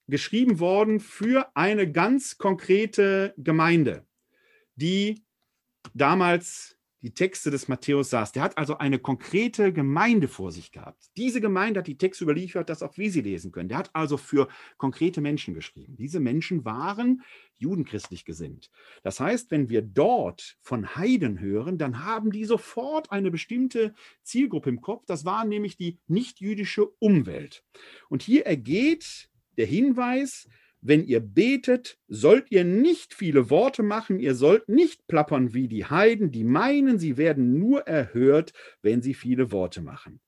A: geschrieben worden für eine ganz konkrete Gemeinde, die damals die Texte des Matthäus saß. Der hat also eine konkrete Gemeinde vor sich gehabt. Diese Gemeinde hat die Texte überliefert, dass auch wir sie lesen können. Der hat also für konkrete Menschen geschrieben. Diese Menschen waren judenchristlich gesinnt. Das heißt, wenn wir dort von Heiden hören, dann haben die sofort eine bestimmte Zielgruppe im Kopf. Das war nämlich die nichtjüdische Umwelt. Und hier ergeht der Hinweis, wenn ihr betet, sollt ihr nicht viele Worte machen, ihr sollt nicht plappern wie die Heiden, die meinen, sie werden nur erhört, wenn sie viele Worte machen.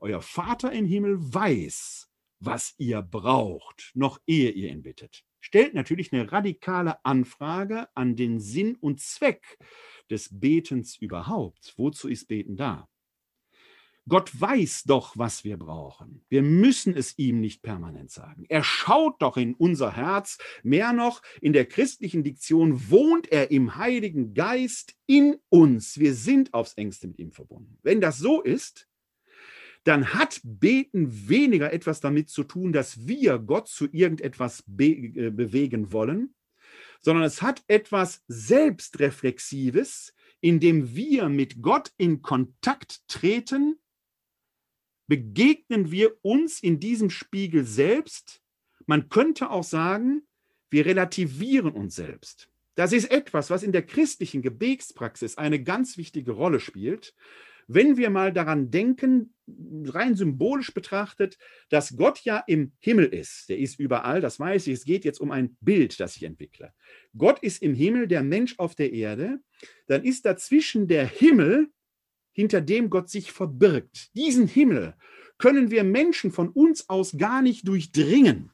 A: Euer Vater im Himmel weiß, was ihr braucht, noch ehe ihr ihn bittet. Stellt natürlich eine radikale Anfrage an den Sinn und Zweck des Betens überhaupt. Wozu ist Beten da? Gott weiß doch, was wir brauchen. Wir müssen es ihm nicht permanent sagen. Er schaut doch in unser Herz. Mehr noch, in der christlichen Diktion wohnt er im Heiligen Geist in uns. Wir sind aufs engste mit ihm verbunden. Wenn das so ist, dann hat Beten weniger etwas damit zu tun, dass wir Gott zu irgendetwas be äh, bewegen wollen, sondern es hat etwas Selbstreflexives, indem wir mit Gott in Kontakt treten begegnen wir uns in diesem Spiegel selbst. Man könnte auch sagen, wir relativieren uns selbst. Das ist etwas, was in der christlichen Gebetspraxis eine ganz wichtige Rolle spielt. Wenn wir mal daran denken, rein symbolisch betrachtet, dass Gott ja im Himmel ist, der ist überall, das weiß ich, es geht jetzt um ein Bild, das ich entwickle. Gott ist im Himmel, der Mensch auf der Erde, dann ist dazwischen der Himmel hinter dem Gott sich verbirgt. Diesen Himmel können wir Menschen von uns aus gar nicht durchdringen.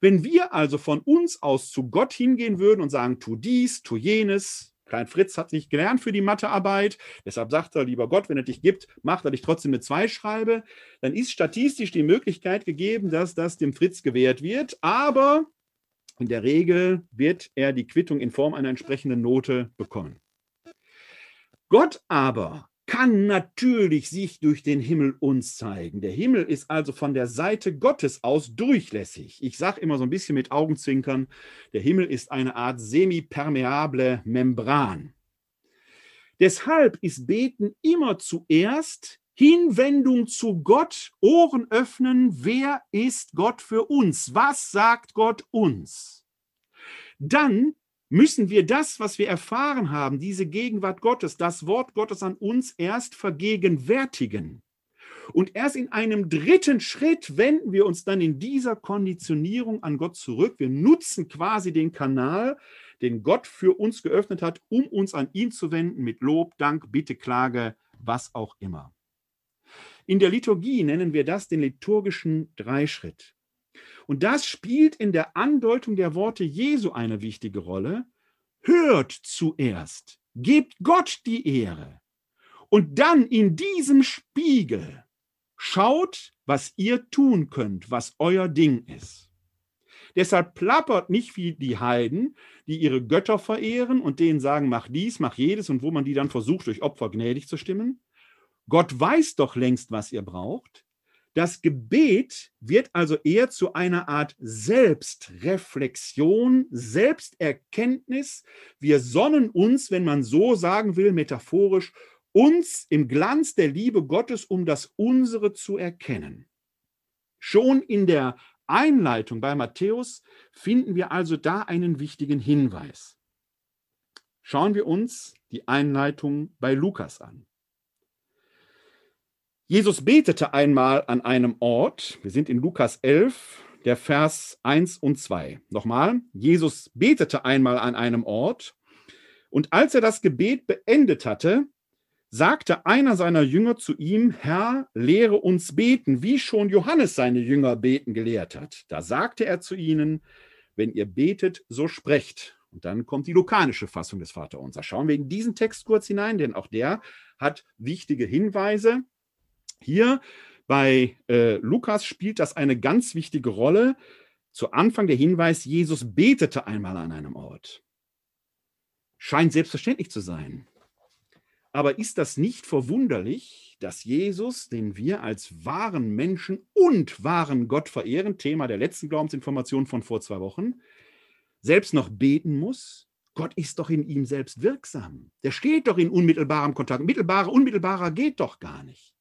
A: Wenn wir also von uns aus zu Gott hingehen würden und sagen, tu dies, tu jenes, Klein Fritz hat nicht gelernt für die Mathearbeit, deshalb sagt er, lieber Gott, wenn er dich gibt, macht er dich trotzdem eine 2 schreibe, dann ist statistisch die Möglichkeit gegeben, dass das dem Fritz gewährt wird, aber in der Regel wird er die Quittung in Form einer entsprechenden Note bekommen. Gott aber kann natürlich sich durch den Himmel uns zeigen. Der Himmel ist also von der Seite Gottes aus durchlässig. Ich sage immer so ein bisschen mit Augenzwinkern, der Himmel ist eine Art semipermeable Membran. Deshalb ist Beten immer zuerst Hinwendung zu Gott, Ohren öffnen, wer ist Gott für uns? Was sagt Gott uns? Dann müssen wir das, was wir erfahren haben, diese Gegenwart Gottes, das Wort Gottes an uns erst vergegenwärtigen. Und erst in einem dritten Schritt wenden wir uns dann in dieser Konditionierung an Gott zurück. Wir nutzen quasi den Kanal, den Gott für uns geöffnet hat, um uns an ihn zu wenden mit Lob, Dank, Bitte, Klage, was auch immer. In der Liturgie nennen wir das den liturgischen Dreischritt. Und das spielt in der Andeutung der Worte Jesu eine wichtige Rolle. Hört zuerst, gebt Gott die Ehre. Und dann in diesem Spiegel schaut, was ihr tun könnt, was euer Ding ist. Deshalb plappert nicht wie die Heiden, die ihre Götter verehren und denen sagen, mach dies, mach jedes und wo man die dann versucht, durch Opfer gnädig zu stimmen. Gott weiß doch längst, was ihr braucht. Das Gebet wird also eher zu einer Art Selbstreflexion, Selbsterkenntnis. Wir sonnen uns, wenn man so sagen will, metaphorisch, uns im Glanz der Liebe Gottes, um das unsere zu erkennen. Schon in der Einleitung bei Matthäus finden wir also da einen wichtigen Hinweis. Schauen wir uns die Einleitung bei Lukas an. Jesus betete einmal an einem Ort, wir sind in Lukas 11, der Vers 1 und 2. Nochmal, Jesus betete einmal an einem Ort und als er das Gebet beendet hatte, sagte einer seiner Jünger zu ihm, Herr, lehre uns beten, wie schon Johannes seine Jünger beten gelehrt hat. Da sagte er zu ihnen, wenn ihr betet, so sprecht. Und dann kommt die lukanische Fassung des Vaterunser. Schauen wir in diesen Text kurz hinein, denn auch der hat wichtige Hinweise. Hier bei äh, Lukas spielt das eine ganz wichtige Rolle. Zu Anfang der Hinweis, Jesus betete einmal an einem Ort. Scheint selbstverständlich zu sein. Aber ist das nicht verwunderlich, dass Jesus, den wir als wahren Menschen und wahren Gott verehren, Thema der letzten Glaubensinformation von vor zwei Wochen, selbst noch beten muss? Gott ist doch in ihm selbst wirksam. Der steht doch in unmittelbarem Kontakt. Mittelbarer, unmittelbarer geht doch gar nicht.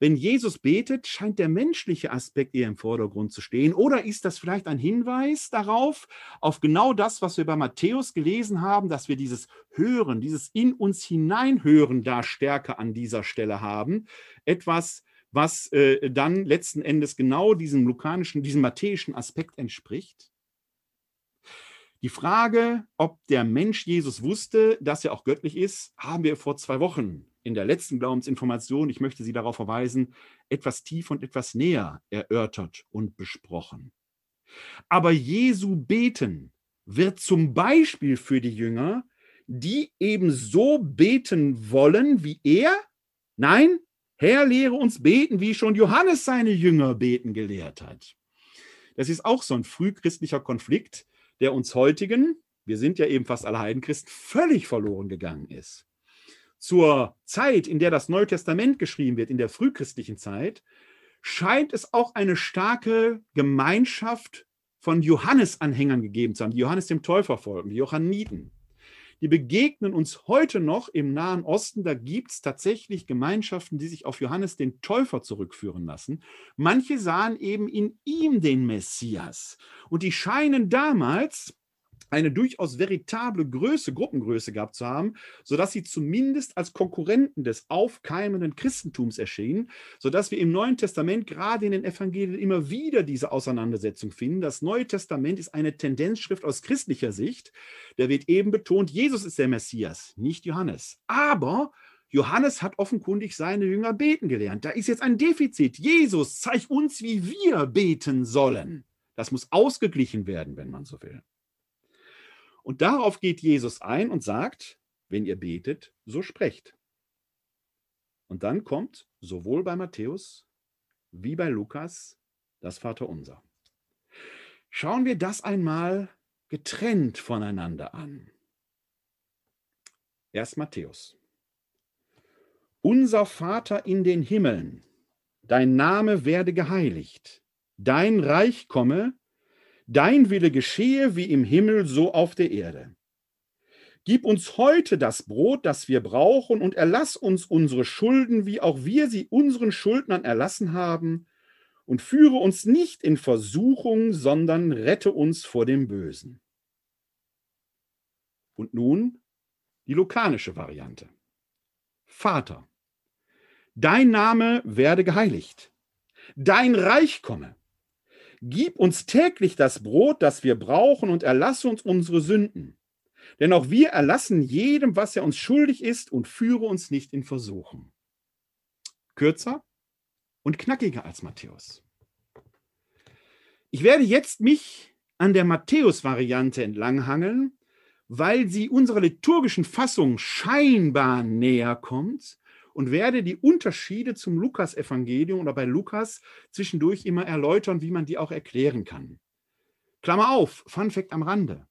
A: Wenn Jesus betet, scheint der menschliche Aspekt eher im Vordergrund zu stehen. Oder ist das vielleicht ein Hinweis darauf, auf genau das, was wir bei Matthäus gelesen haben, dass wir dieses Hören, dieses in uns hineinhören da stärker an dieser Stelle haben? Etwas, was äh, dann letzten Endes genau diesem lukanischen, diesem matthäischen Aspekt entspricht? Die Frage, ob der Mensch Jesus wusste, dass er auch göttlich ist, haben wir vor zwei Wochen in der letzten Glaubensinformation, ich möchte Sie darauf verweisen, etwas tief und etwas näher erörtert und besprochen. Aber Jesu beten wird zum Beispiel für die Jünger, die eben so beten wollen wie er. Nein, Herr, lehre uns beten, wie schon Johannes seine Jünger beten gelehrt hat. Das ist auch so ein frühchristlicher Konflikt, der uns heutigen, wir sind ja eben fast alle Heidenchristen, völlig verloren gegangen ist zur Zeit, in der das Neue Testament geschrieben wird, in der frühchristlichen Zeit, scheint es auch eine starke Gemeinschaft von Johannes-Anhängern gegeben zu haben, die Johannes dem Täufer folgen, die Johanniten. Die begegnen uns heute noch im Nahen Osten. Da gibt es tatsächlich Gemeinschaften, die sich auf Johannes den Täufer zurückführen lassen. Manche sahen eben in ihm den Messias. Und die scheinen damals eine durchaus veritable Größe, Gruppengröße gehabt zu haben, sodass sie zumindest als Konkurrenten des aufkeimenden Christentums erschienen, sodass wir im Neuen Testament gerade in den Evangelien immer wieder diese Auseinandersetzung finden. Das Neue Testament ist eine Tendenzschrift aus christlicher Sicht. Da wird eben betont, Jesus ist der Messias, nicht Johannes. Aber Johannes hat offenkundig seine Jünger beten gelernt. Da ist jetzt ein Defizit. Jesus, zeig uns, wie wir beten sollen. Das muss ausgeglichen werden, wenn man so will. Und darauf geht Jesus ein und sagt, wenn ihr betet, so sprecht. Und dann kommt sowohl bei Matthäus wie bei Lukas das Vaterunser. Schauen wir das einmal getrennt voneinander an. Erst Matthäus. unser Vater in den Himmeln, dein Name werde geheiligt, dein Reich komme, dein Wille geschehe wie im Himmel so auf der Erde. Gib uns heute das Brot, das wir brauchen, und erlass uns unsere Schulden, wie auch wir sie unseren Schuldnern erlassen haben, und führe uns nicht in Versuchung, sondern rette uns vor dem Bösen. Und nun die lukanische Variante. Vater, dein Name werde geheiligt, dein Reich komme. Gib uns täglich das Brot, das wir brauchen, und erlasse uns unsere Sünden. Denn auch wir erlassen jedem, was er uns schuldig ist, und führe uns nicht in Versuchung. Kürzer und knackiger als Matthäus. Ich werde jetzt mich an der Matthäus-Variante entlanghangeln, weil sie unserer liturgischen Fassung scheinbar näher kommt und werde die Unterschiede zum Lukas-Evangelium oder bei Lukas zwischendurch immer erläutern, wie man die auch erklären kann. Klammer auf, Fun Fact am Rande.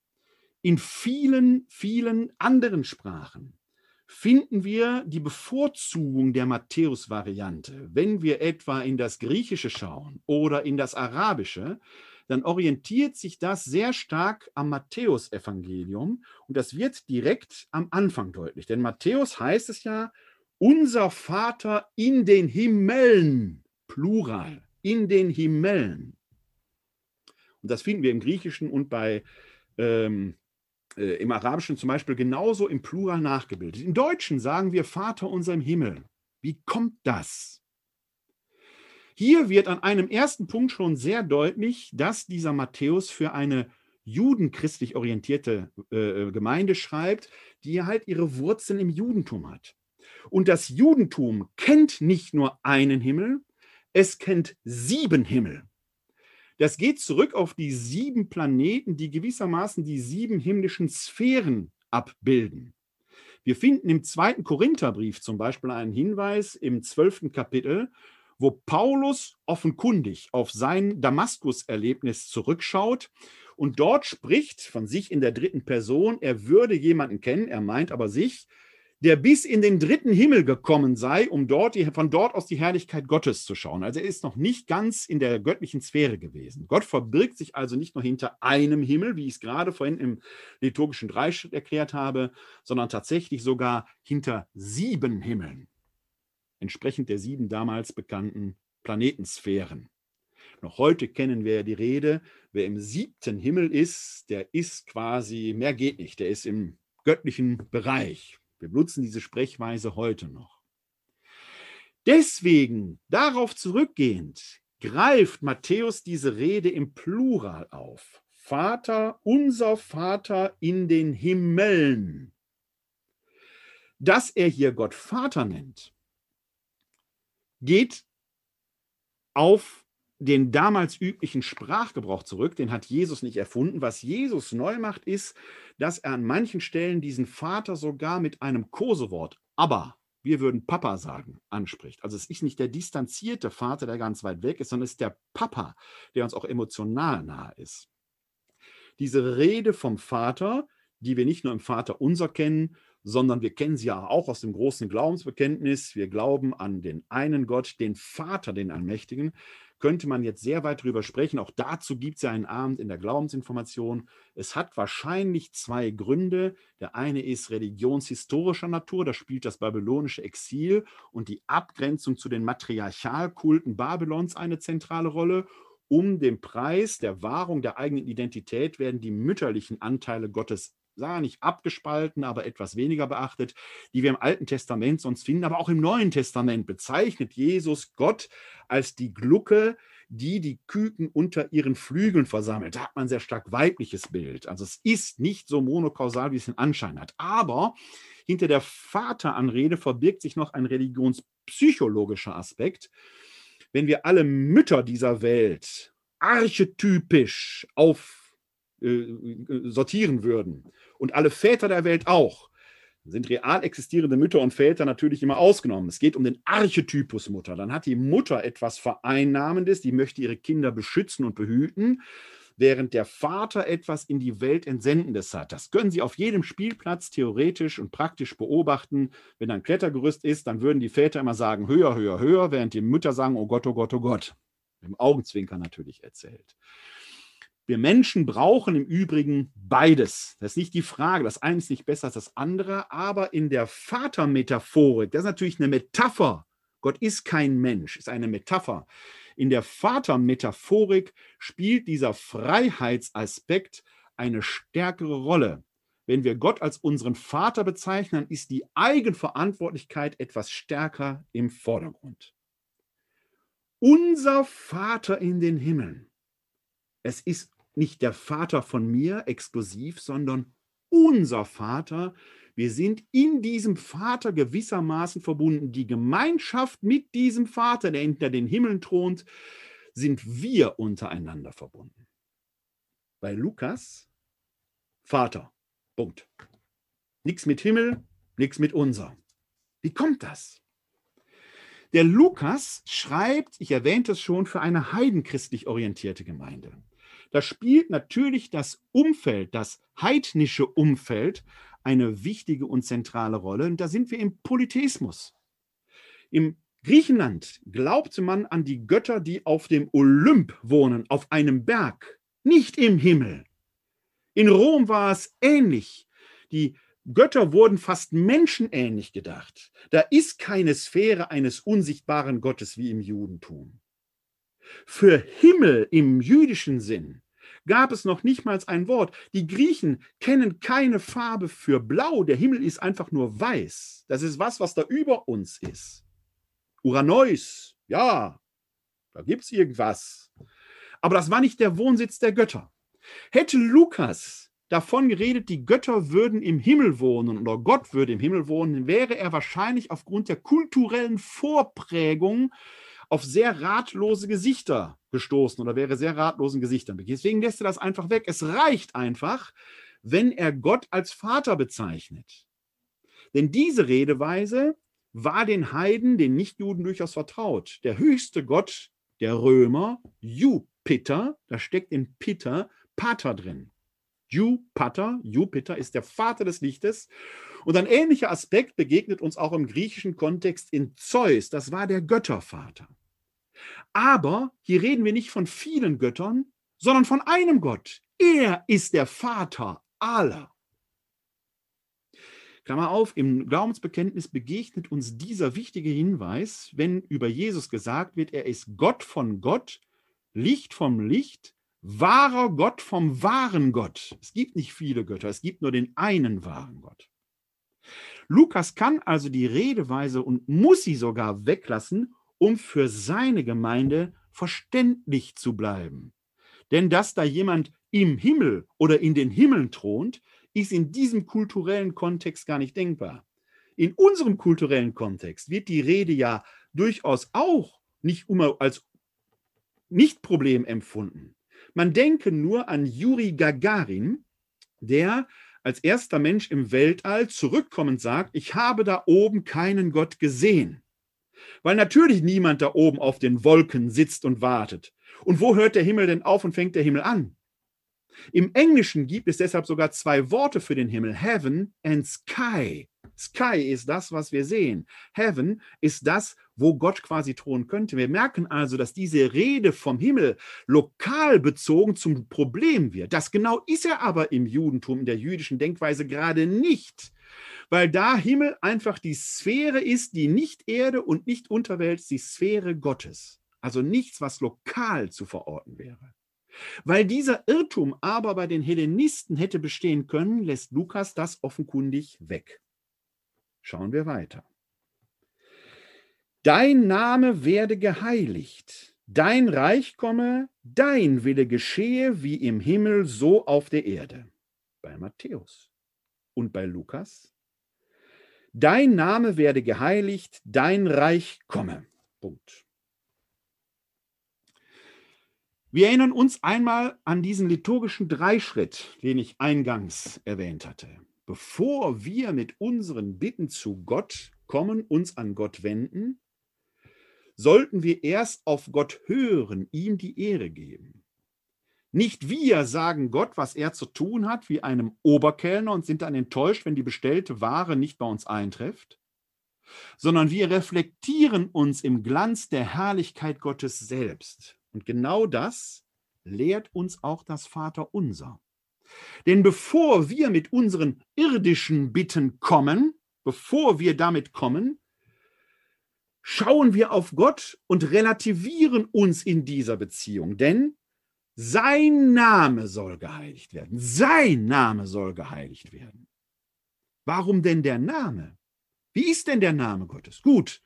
A: In vielen, vielen anderen Sprachen finden wir die Bevorzugung der Matthäus-Variante. Wenn wir etwa in das Griechische schauen oder in das Arabische, dann orientiert sich das sehr stark am Matthäusevangelium und das wird direkt am Anfang deutlich. Denn Matthäus heißt es ja, unser Vater in den Himmeln, Plural, in den Himmeln. Und das finden wir im Griechischen und bei ähm, äh, im Arabischen zum Beispiel genauso im Plural nachgebildet. Im Deutschen sagen wir Vater unser im Himmel. Wie kommt das? Hier wird an einem ersten Punkt schon sehr deutlich, dass dieser Matthäus für eine judenchristlich orientierte äh, Gemeinde schreibt, die halt ihre Wurzeln im Judentum hat. Und das Judentum kennt nicht nur einen Himmel, es kennt sieben Himmel. Das geht zurück auf die sieben Planeten, die gewissermaßen die sieben himmlischen Sphären abbilden. Wir finden im zweiten Korintherbrief zum Beispiel einen Hinweis im zwölften Kapitel, wo Paulus offenkundig auf sein Damaskus-Erlebnis zurückschaut und dort spricht von sich in der dritten Person, er würde jemanden kennen, er meint aber sich, der bis in den dritten Himmel gekommen sei, um dort die, von dort aus die Herrlichkeit Gottes zu schauen. Also er ist noch nicht ganz in der göttlichen Sphäre gewesen. Gott verbirgt sich also nicht nur hinter einem Himmel, wie ich es gerade vorhin im liturgischen Dreischritt erklärt habe, sondern tatsächlich sogar hinter sieben Himmeln, entsprechend der sieben damals bekannten Planetensphären. Noch heute kennen wir ja die Rede, wer im siebten Himmel ist, der ist quasi, mehr geht nicht, der ist im göttlichen Bereich. Wir benutzen diese Sprechweise heute noch. Deswegen, darauf zurückgehend, greift Matthäus diese Rede im Plural auf. Vater, unser Vater in den Himmeln. Dass er hier Gott Vater nennt, geht auf den damals üblichen Sprachgebrauch zurück, den hat Jesus nicht erfunden. Was Jesus neu macht, ist, dass er an manchen Stellen diesen Vater sogar mit einem Kosewort, aber wir würden Papa sagen, anspricht. Also es ist nicht der distanzierte Vater, der ganz weit weg ist, sondern es ist der Papa, der uns auch emotional nahe ist. Diese Rede vom Vater, die wir nicht nur im Vater unser kennen, sondern wir kennen sie ja auch aus dem großen Glaubensbekenntnis. Wir glauben an den einen Gott, den Vater, den Allmächtigen könnte man jetzt sehr weit drüber sprechen. Auch dazu gibt es ja einen Abend in der Glaubensinformation. Es hat wahrscheinlich zwei Gründe. Der eine ist religionshistorischer Natur, da spielt das babylonische Exil und die Abgrenzung zu den Matriarchalkulten Babylons eine zentrale Rolle. Um den Preis der Wahrung der eigenen Identität werden die mütterlichen Anteile Gottes sah nicht abgespalten, aber etwas weniger beachtet, die wir im Alten Testament sonst finden, aber auch im Neuen Testament bezeichnet Jesus Gott als die Glucke, die die Küken unter ihren Flügeln versammelt. Da hat man ein sehr stark weibliches Bild. Also es ist nicht so monokausal, wie es den Anschein hat. Aber hinter der Vateranrede verbirgt sich noch ein religionspsychologischer Aspekt. Wenn wir alle Mütter dieser Welt archetypisch auf sortieren würden und alle Väter der Welt auch, sind real existierende Mütter und Väter natürlich immer ausgenommen. Es geht um den Archetypus Mutter. Dann hat die Mutter etwas Vereinnahmendes, die möchte ihre Kinder beschützen und behüten. während der Vater etwas in die Welt Entsendendes hat. Das können Sie auf jedem Spielplatz theoretisch und praktisch beobachten. Wenn ein Klettergerüst ist, dann würden die Väter immer sagen, höher, höher, höher, während die Mütter sagen, oh Gott, oh Gott, oh Gott. Im Augenzwinker natürlich erzählt. Wir Menschen brauchen im Übrigen beides. Das ist nicht die Frage. Das eine ist nicht besser als das andere, aber in der Vatermetaphorik, das ist natürlich eine Metapher. Gott ist kein Mensch, ist eine Metapher. In der Vatermetaphorik spielt dieser Freiheitsaspekt eine stärkere Rolle. Wenn wir Gott als unseren Vater bezeichnen, ist die Eigenverantwortlichkeit etwas stärker im Vordergrund. Unser Vater in den Himmeln. Es ist nicht der Vater von mir exklusiv, sondern unser Vater, wir sind in diesem Vater gewissermaßen verbunden. Die Gemeinschaft mit diesem Vater, der hinter den Himmeln thront, sind wir untereinander verbunden. Bei Lukas, Vater. Punkt. Nichts mit Himmel, nichts mit unser. Wie kommt das? Der Lukas schreibt, ich erwähnte es schon, für eine heidenchristlich orientierte Gemeinde. Da spielt natürlich das Umfeld, das heidnische Umfeld eine wichtige und zentrale Rolle. Und da sind wir im Polytheismus. Im Griechenland glaubte man an die Götter, die auf dem Olymp wohnen, auf einem Berg, nicht im Himmel. In Rom war es ähnlich. Die Götter wurden fast menschenähnlich gedacht. Da ist keine Sphäre eines unsichtbaren Gottes wie im Judentum. Für Himmel im jüdischen Sinn gab es noch nicht mal ein Wort. Die Griechen kennen keine Farbe für Blau. Der Himmel ist einfach nur weiß. Das ist was, was da über uns ist. Uranois, ja, da gibt es irgendwas. Aber das war nicht der Wohnsitz der Götter. Hätte Lukas davon geredet, die Götter würden im Himmel wohnen oder Gott würde im Himmel wohnen, wäre er wahrscheinlich aufgrund der kulturellen Vorprägung auf sehr ratlose Gesichter gestoßen oder wäre sehr ratlosen Gesichtern. Deswegen lässt er das einfach weg. Es reicht einfach, wenn er Gott als Vater bezeichnet. Denn diese Redeweise war den Heiden, den Nichtjuden durchaus vertraut. Der höchste Gott der Römer, Jupiter, da steckt in Peter Pater drin. Jupiter, Jupiter ist der Vater des Lichtes. Und ein ähnlicher Aspekt begegnet uns auch im griechischen Kontext in Zeus. Das war der Göttervater. Aber hier reden wir nicht von vielen Göttern, sondern von einem Gott. Er ist der Vater aller. Klammer auf, im Glaubensbekenntnis begegnet uns dieser wichtige Hinweis, wenn über Jesus gesagt wird, er ist Gott von Gott, Licht vom Licht, wahrer Gott vom wahren Gott. Es gibt nicht viele Götter, es gibt nur den einen wahren Gott. Lukas kann also die Redeweise und muss sie sogar weglassen, um für seine Gemeinde verständlich zu bleiben. Denn dass da jemand im Himmel oder in den Himmeln thront, ist in diesem kulturellen Kontext gar nicht denkbar. In unserem kulturellen Kontext wird die Rede ja durchaus auch nicht immer als Nicht-Problem empfunden. Man denke nur an Juri Gagarin, der als erster Mensch im Weltall zurückkommend sagt, ich habe da oben keinen Gott gesehen. Weil natürlich niemand da oben auf den Wolken sitzt und wartet. Und wo hört der Himmel denn auf und fängt der Himmel an? Im Englischen gibt es deshalb sogar zwei Worte für den Himmel, Heaven and Sky. Sky ist das, was wir sehen. Heaven ist das, wo Gott quasi thronen könnte. Wir merken also, dass diese Rede vom Himmel lokal bezogen zum Problem wird. Das genau ist er aber im Judentum, in der jüdischen Denkweise gerade nicht weil da Himmel einfach die Sphäre ist, die nicht Erde und nicht Unterwelt, die Sphäre Gottes. Also nichts, was lokal zu verorten wäre. Weil dieser Irrtum aber bei den Hellenisten hätte bestehen können, lässt Lukas das offenkundig weg. Schauen wir weiter. Dein Name werde geheiligt, dein Reich komme, dein Wille geschehe wie im Himmel, so auf der Erde. Bei Matthäus. Und bei Lukas? Dein Name werde geheiligt, dein Reich komme. Punkt. Wir erinnern uns einmal an diesen liturgischen Dreischritt, den ich eingangs erwähnt hatte. Bevor wir mit unseren Bitten zu Gott kommen, uns an Gott wenden, sollten wir erst auf Gott hören, ihm die Ehre geben. Nicht wir sagen Gott, was er zu tun hat, wie einem Oberkellner und sind dann enttäuscht, wenn die bestellte Ware nicht bei uns eintrifft, sondern wir reflektieren uns im Glanz der Herrlichkeit Gottes selbst. Und genau das lehrt uns auch das Vaterunser. Denn bevor wir mit unseren irdischen Bitten kommen, bevor wir damit kommen, schauen wir auf Gott und relativieren uns in dieser Beziehung. Denn sein Name soll geheiligt werden. Sein Name soll geheiligt werden. Warum denn der Name? Wie ist denn der Name Gottes? Gut,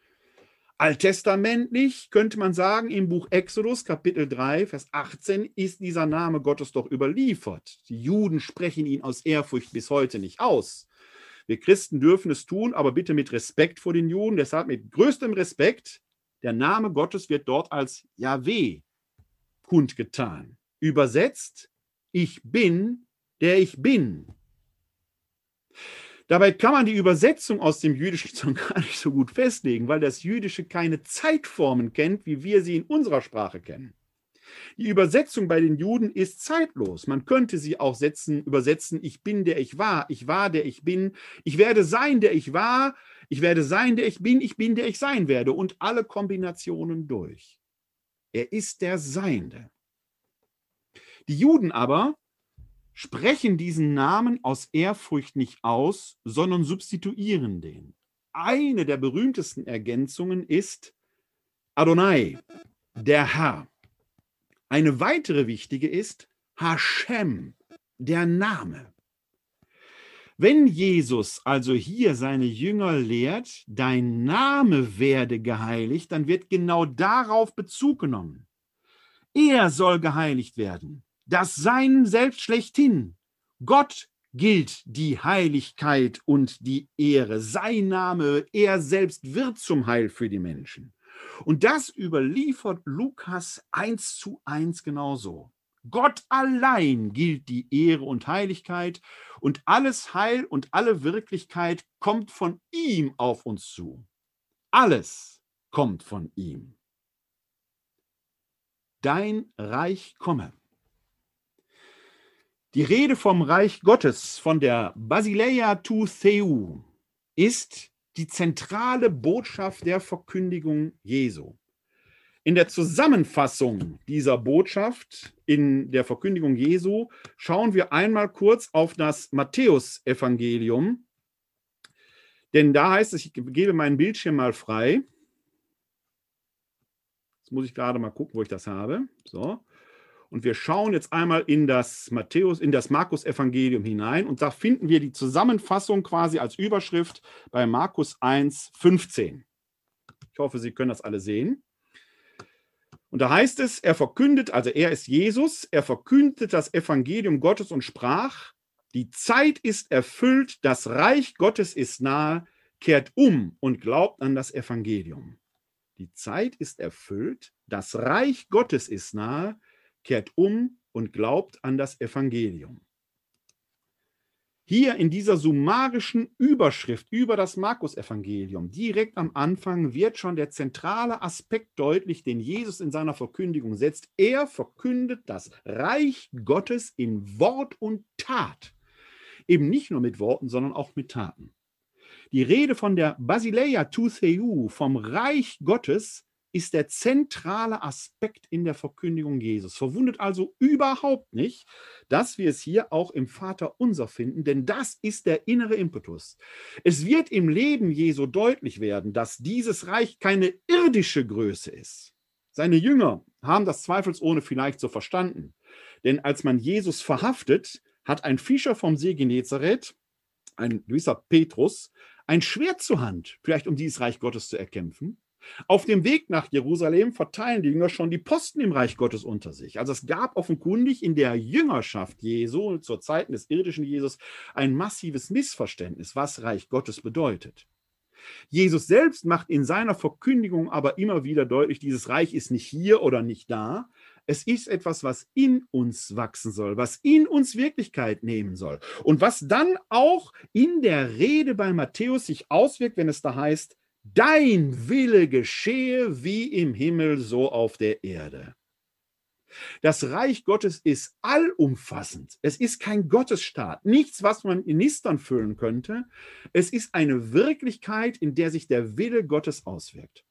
A: alttestamentlich könnte man sagen, im Buch Exodus Kapitel 3, Vers 18 ist dieser Name Gottes doch überliefert. Die Juden sprechen ihn aus Ehrfurcht bis heute nicht aus. Wir Christen dürfen es tun, aber bitte mit Respekt vor den Juden, deshalb mit größtem Respekt. Der Name Gottes wird dort als Yahweh kundgetan. Übersetzt, ich bin, der ich bin. Dabei kann man die Übersetzung aus dem Jüdischen gar nicht so gut festlegen, weil das Jüdische keine Zeitformen kennt, wie wir sie in unserer Sprache kennen. Die Übersetzung bei den Juden ist zeitlos. Man könnte sie auch setzen, übersetzen, ich bin der ich war, ich war der ich bin, ich werde sein der ich war, ich werde sein der ich bin, ich bin der ich sein werde und alle Kombinationen durch. Er ist der Seiende. Die Juden aber sprechen diesen Namen aus Ehrfurcht nicht aus, sondern substituieren den. Eine der berühmtesten Ergänzungen ist Adonai, der Herr. Eine weitere wichtige ist Hashem, der Name. Wenn Jesus also hier seine Jünger lehrt, dein Name werde geheiligt, dann wird genau darauf Bezug genommen. Er soll geheiligt werden das Sein selbst schlechthin. Gott gilt die Heiligkeit und die Ehre. Sein Name, er selbst wird zum Heil für die Menschen. Und das überliefert Lukas eins zu eins genauso. Gott allein gilt die Ehre und Heiligkeit und alles Heil und alle Wirklichkeit kommt von ihm auf uns zu. Alles kommt von ihm. Dein Reich komme. Die Rede vom Reich Gottes, von der Basileia tu Theu, ist die zentrale Botschaft der Verkündigung Jesu. In der Zusammenfassung dieser Botschaft in der Verkündigung Jesu schauen wir einmal kurz auf das Matthäusevangelium. Denn da heißt es, ich gebe meinen Bildschirm mal frei. Jetzt muss ich gerade mal gucken, wo ich das habe. So. Und wir schauen jetzt einmal in das Matthäus, in das Markus-Evangelium hinein und da finden wir die Zusammenfassung quasi als Überschrift bei Markus 1, 15. Ich hoffe, Sie können das alle sehen. Und da heißt es, er verkündet, also er ist Jesus, er verkündet das Evangelium Gottes und sprach, die Zeit ist erfüllt, das Reich Gottes ist nahe, kehrt um und glaubt an das Evangelium. Die Zeit ist erfüllt, das Reich Gottes ist nahe, kehrt um und glaubt an das Evangelium. Hier in dieser summarischen Überschrift über das Markus-Evangelium, direkt am Anfang, wird schon der zentrale Aspekt deutlich, den Jesus in seiner Verkündigung setzt. Er verkündet das Reich Gottes in Wort und Tat. Eben nicht nur mit Worten, sondern auch mit Taten. Die Rede von der Basileia tu Theu, vom Reich Gottes, ist der zentrale Aspekt in der Verkündigung Jesus. Verwundet also überhaupt nicht, dass wir es hier auch im Vater unser finden, denn das ist der innere Impetus. Es wird im Leben Jesu deutlich werden, dass dieses Reich keine irdische Größe ist. Seine Jünger haben das zweifelsohne vielleicht so verstanden. Denn als man Jesus verhaftet, hat ein Fischer vom See Genezareth, ein gewisser Petrus, ein Schwert zur Hand, vielleicht um dieses Reich Gottes zu erkämpfen. Auf dem Weg nach Jerusalem verteilen die Jünger schon die Posten im Reich Gottes unter sich. Also es gab offenkundig in der Jüngerschaft Jesu zur Zeit des irdischen Jesus ein massives Missverständnis, was Reich Gottes bedeutet. Jesus selbst macht in seiner Verkündigung aber immer wieder deutlich, dieses Reich ist nicht hier oder nicht da. Es ist etwas, was in uns wachsen soll, was in uns Wirklichkeit nehmen soll und was dann auch in der Rede bei Matthäus sich auswirkt, wenn es da heißt, Dein Wille geschehe wie im Himmel, so auf der Erde. Das Reich Gottes ist allumfassend. Es ist kein Gottesstaat, nichts, was man in Nistern füllen könnte. Es ist eine Wirklichkeit, in der sich der Wille Gottes auswirkt.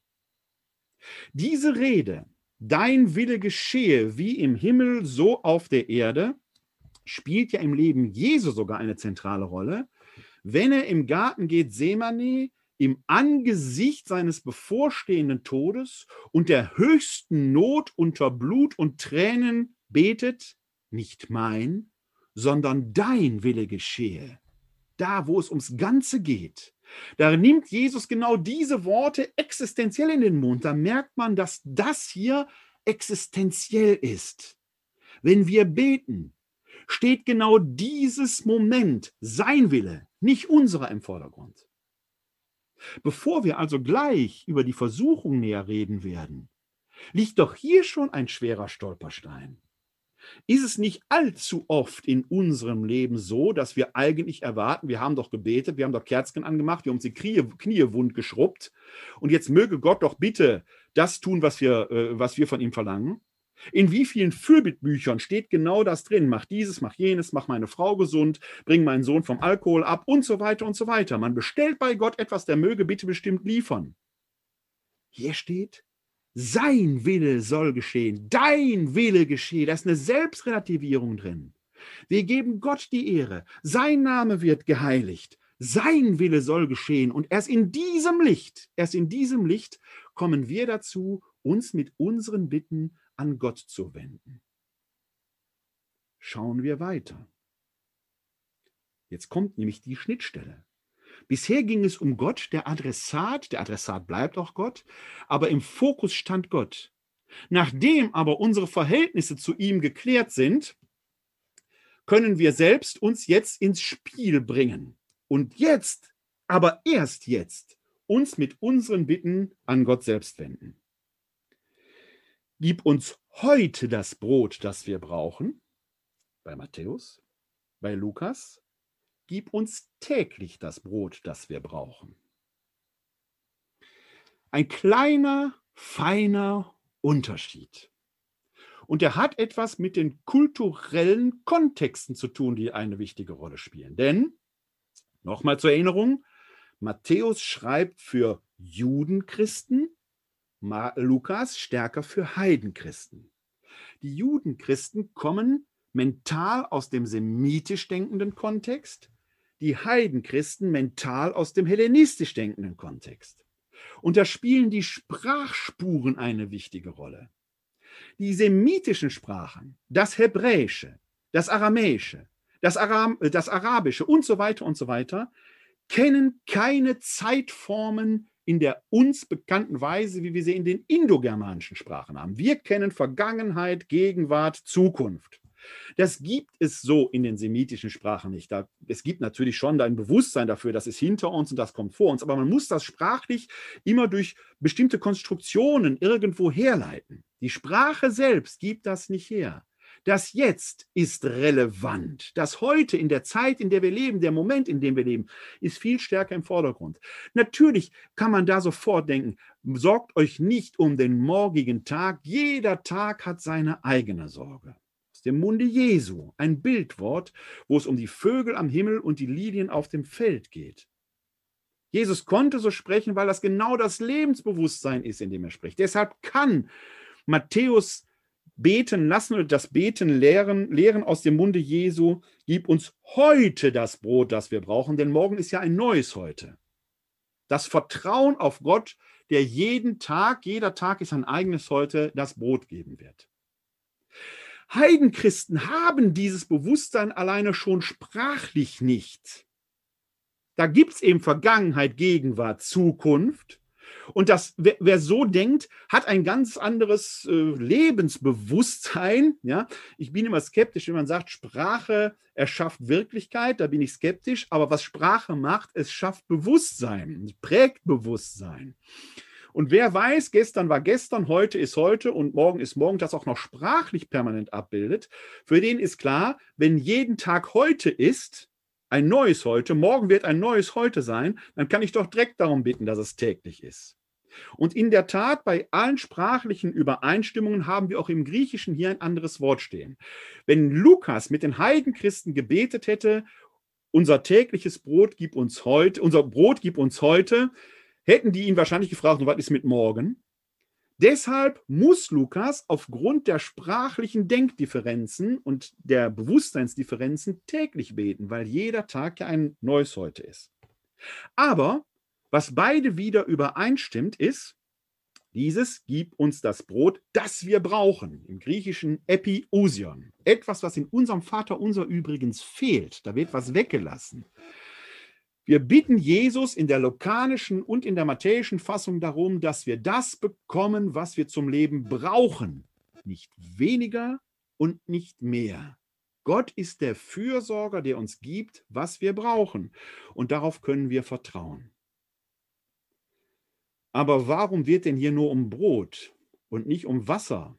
A: Diese Rede, dein Wille geschehe wie im Himmel, so auf der Erde, spielt ja im Leben Jesu sogar eine zentrale Rolle. Wenn er im Garten geht, Semane, im Angesicht seines bevorstehenden Todes und der höchsten Not unter Blut und Tränen betet, nicht mein, sondern dein Wille geschehe. Da, wo es ums Ganze geht. Da nimmt Jesus genau diese Worte existenziell in den Mund. Da merkt man, dass das hier existenziell ist. Wenn wir beten, steht genau dieses Moment, sein Wille, nicht unserer im Vordergrund. Bevor wir also gleich über die Versuchung näher reden werden, liegt doch hier schon ein schwerer Stolperstein. Ist es nicht allzu oft in unserem Leben so, dass wir eigentlich erwarten, wir haben doch gebetet, wir haben doch Kerzen angemacht, wir haben uns die Knie, wund geschrubbt und jetzt möge Gott doch bitte das tun, was wir, äh, was wir von ihm verlangen? In wie vielen Fürbittbüchern steht genau das drin? Mach dieses, mach jenes, mach meine Frau gesund, bring meinen Sohn vom Alkohol ab und so weiter und so weiter. Man bestellt bei Gott etwas, der möge bitte bestimmt liefern. Hier steht, sein Wille soll geschehen, dein Wille geschehe. Da ist eine Selbstrelativierung drin. Wir geben Gott die Ehre. Sein Name wird geheiligt. Sein Wille soll geschehen. Und erst in diesem Licht, erst in diesem Licht kommen wir dazu, uns mit unseren Bitten an Gott zu wenden. Schauen wir weiter. Jetzt kommt nämlich die Schnittstelle. Bisher ging es um Gott, der Adressat, der Adressat bleibt auch Gott, aber im Fokus stand Gott. Nachdem aber unsere Verhältnisse zu ihm geklärt sind, können wir selbst uns jetzt ins Spiel bringen. Und jetzt, aber erst jetzt, uns mit unseren Bitten an Gott selbst wenden. Gib uns heute das Brot, das wir brauchen, bei Matthäus, bei Lukas. Gib uns täglich das Brot, das wir brauchen. Ein kleiner, feiner Unterschied. Und er hat etwas mit den kulturellen Kontexten zu tun, die eine wichtige Rolle spielen. Denn, nochmal zur Erinnerung, Matthäus schreibt für Judenchristen Lukas stärker für Heidenchristen. Die Judenchristen kommen mental aus dem semitisch denkenden Kontext, die Heidenchristen mental aus dem hellenistisch denkenden Kontext. Und da spielen die Sprachspuren eine wichtige Rolle. Die semitischen Sprachen, das Hebräische, das Aramäische, das, Aram, das Arabische und so weiter und so weiter, kennen keine Zeitformen in der uns bekannten Weise, wie wir sie in den indogermanischen Sprachen haben. Wir kennen Vergangenheit, Gegenwart, Zukunft. Das gibt es so in den semitischen Sprachen nicht. Da, es gibt natürlich schon ein Bewusstsein dafür, das ist hinter uns und das kommt vor uns, aber man muss das sprachlich immer durch bestimmte Konstruktionen irgendwo herleiten. Die Sprache selbst gibt das nicht her. Das Jetzt ist relevant. Das Heute in der Zeit, in der wir leben, der Moment, in dem wir leben, ist viel stärker im Vordergrund. Natürlich kann man da sofort denken, sorgt euch nicht um den morgigen Tag. Jeder Tag hat seine eigene Sorge. Aus dem Munde Jesu, ein Bildwort, wo es um die Vögel am Himmel und die Lilien auf dem Feld geht. Jesus konnte so sprechen, weil das genau das Lebensbewusstsein ist, in dem er spricht. Deshalb kann Matthäus beten lassen oder das Beten lehren, lehren aus dem Munde Jesu. Gib uns heute das Brot, das wir brauchen, denn morgen ist ja ein neues heute. Das Vertrauen auf Gott, der jeden Tag, jeder Tag ist ein eigenes heute, das Brot geben wird. Heidenchristen haben dieses Bewusstsein alleine schon sprachlich nicht. Da gibt es eben Vergangenheit, Gegenwart, Zukunft. Und das, wer, wer, so denkt, hat ein ganz anderes äh, Lebensbewusstsein. Ja? Ich bin immer skeptisch, wenn man sagt, Sprache erschafft Wirklichkeit, da bin ich skeptisch. Aber was Sprache macht, es schafft Bewusstsein, es prägt Bewusstsein. Und wer weiß, gestern war gestern, heute ist heute und morgen ist morgen, das auch noch sprachlich permanent abbildet, für den ist klar, wenn jeden Tag heute ist, ein neues Heute, morgen wird ein neues Heute sein, dann kann ich doch direkt darum bitten, dass es täglich ist. Und in der Tat, bei allen sprachlichen Übereinstimmungen haben wir auch im Griechischen hier ein anderes Wort stehen. Wenn Lukas mit den Heidenchristen gebetet hätte, unser tägliches Brot gib uns heute, unser Brot gib uns heute, hätten die ihn wahrscheinlich gefragt, was ist mit morgen? Deshalb muss Lukas aufgrund der sprachlichen Denkdifferenzen und der Bewusstseinsdifferenzen täglich beten, weil jeder Tag ja ein neues Heute ist. Aber was beide wieder übereinstimmt, ist, dieses gib uns das Brot, das wir brauchen. Im Griechischen Epiusion. Etwas, was in unserem Vater unser übrigens fehlt. Da wird was weggelassen. Wir bitten Jesus in der lokanischen und in der matthäischen Fassung darum, dass wir das bekommen, was wir zum Leben brauchen. Nicht weniger und nicht mehr. Gott ist der Fürsorger, der uns gibt, was wir brauchen. Und darauf können wir vertrauen. Aber warum wird denn hier nur um Brot und nicht um Wasser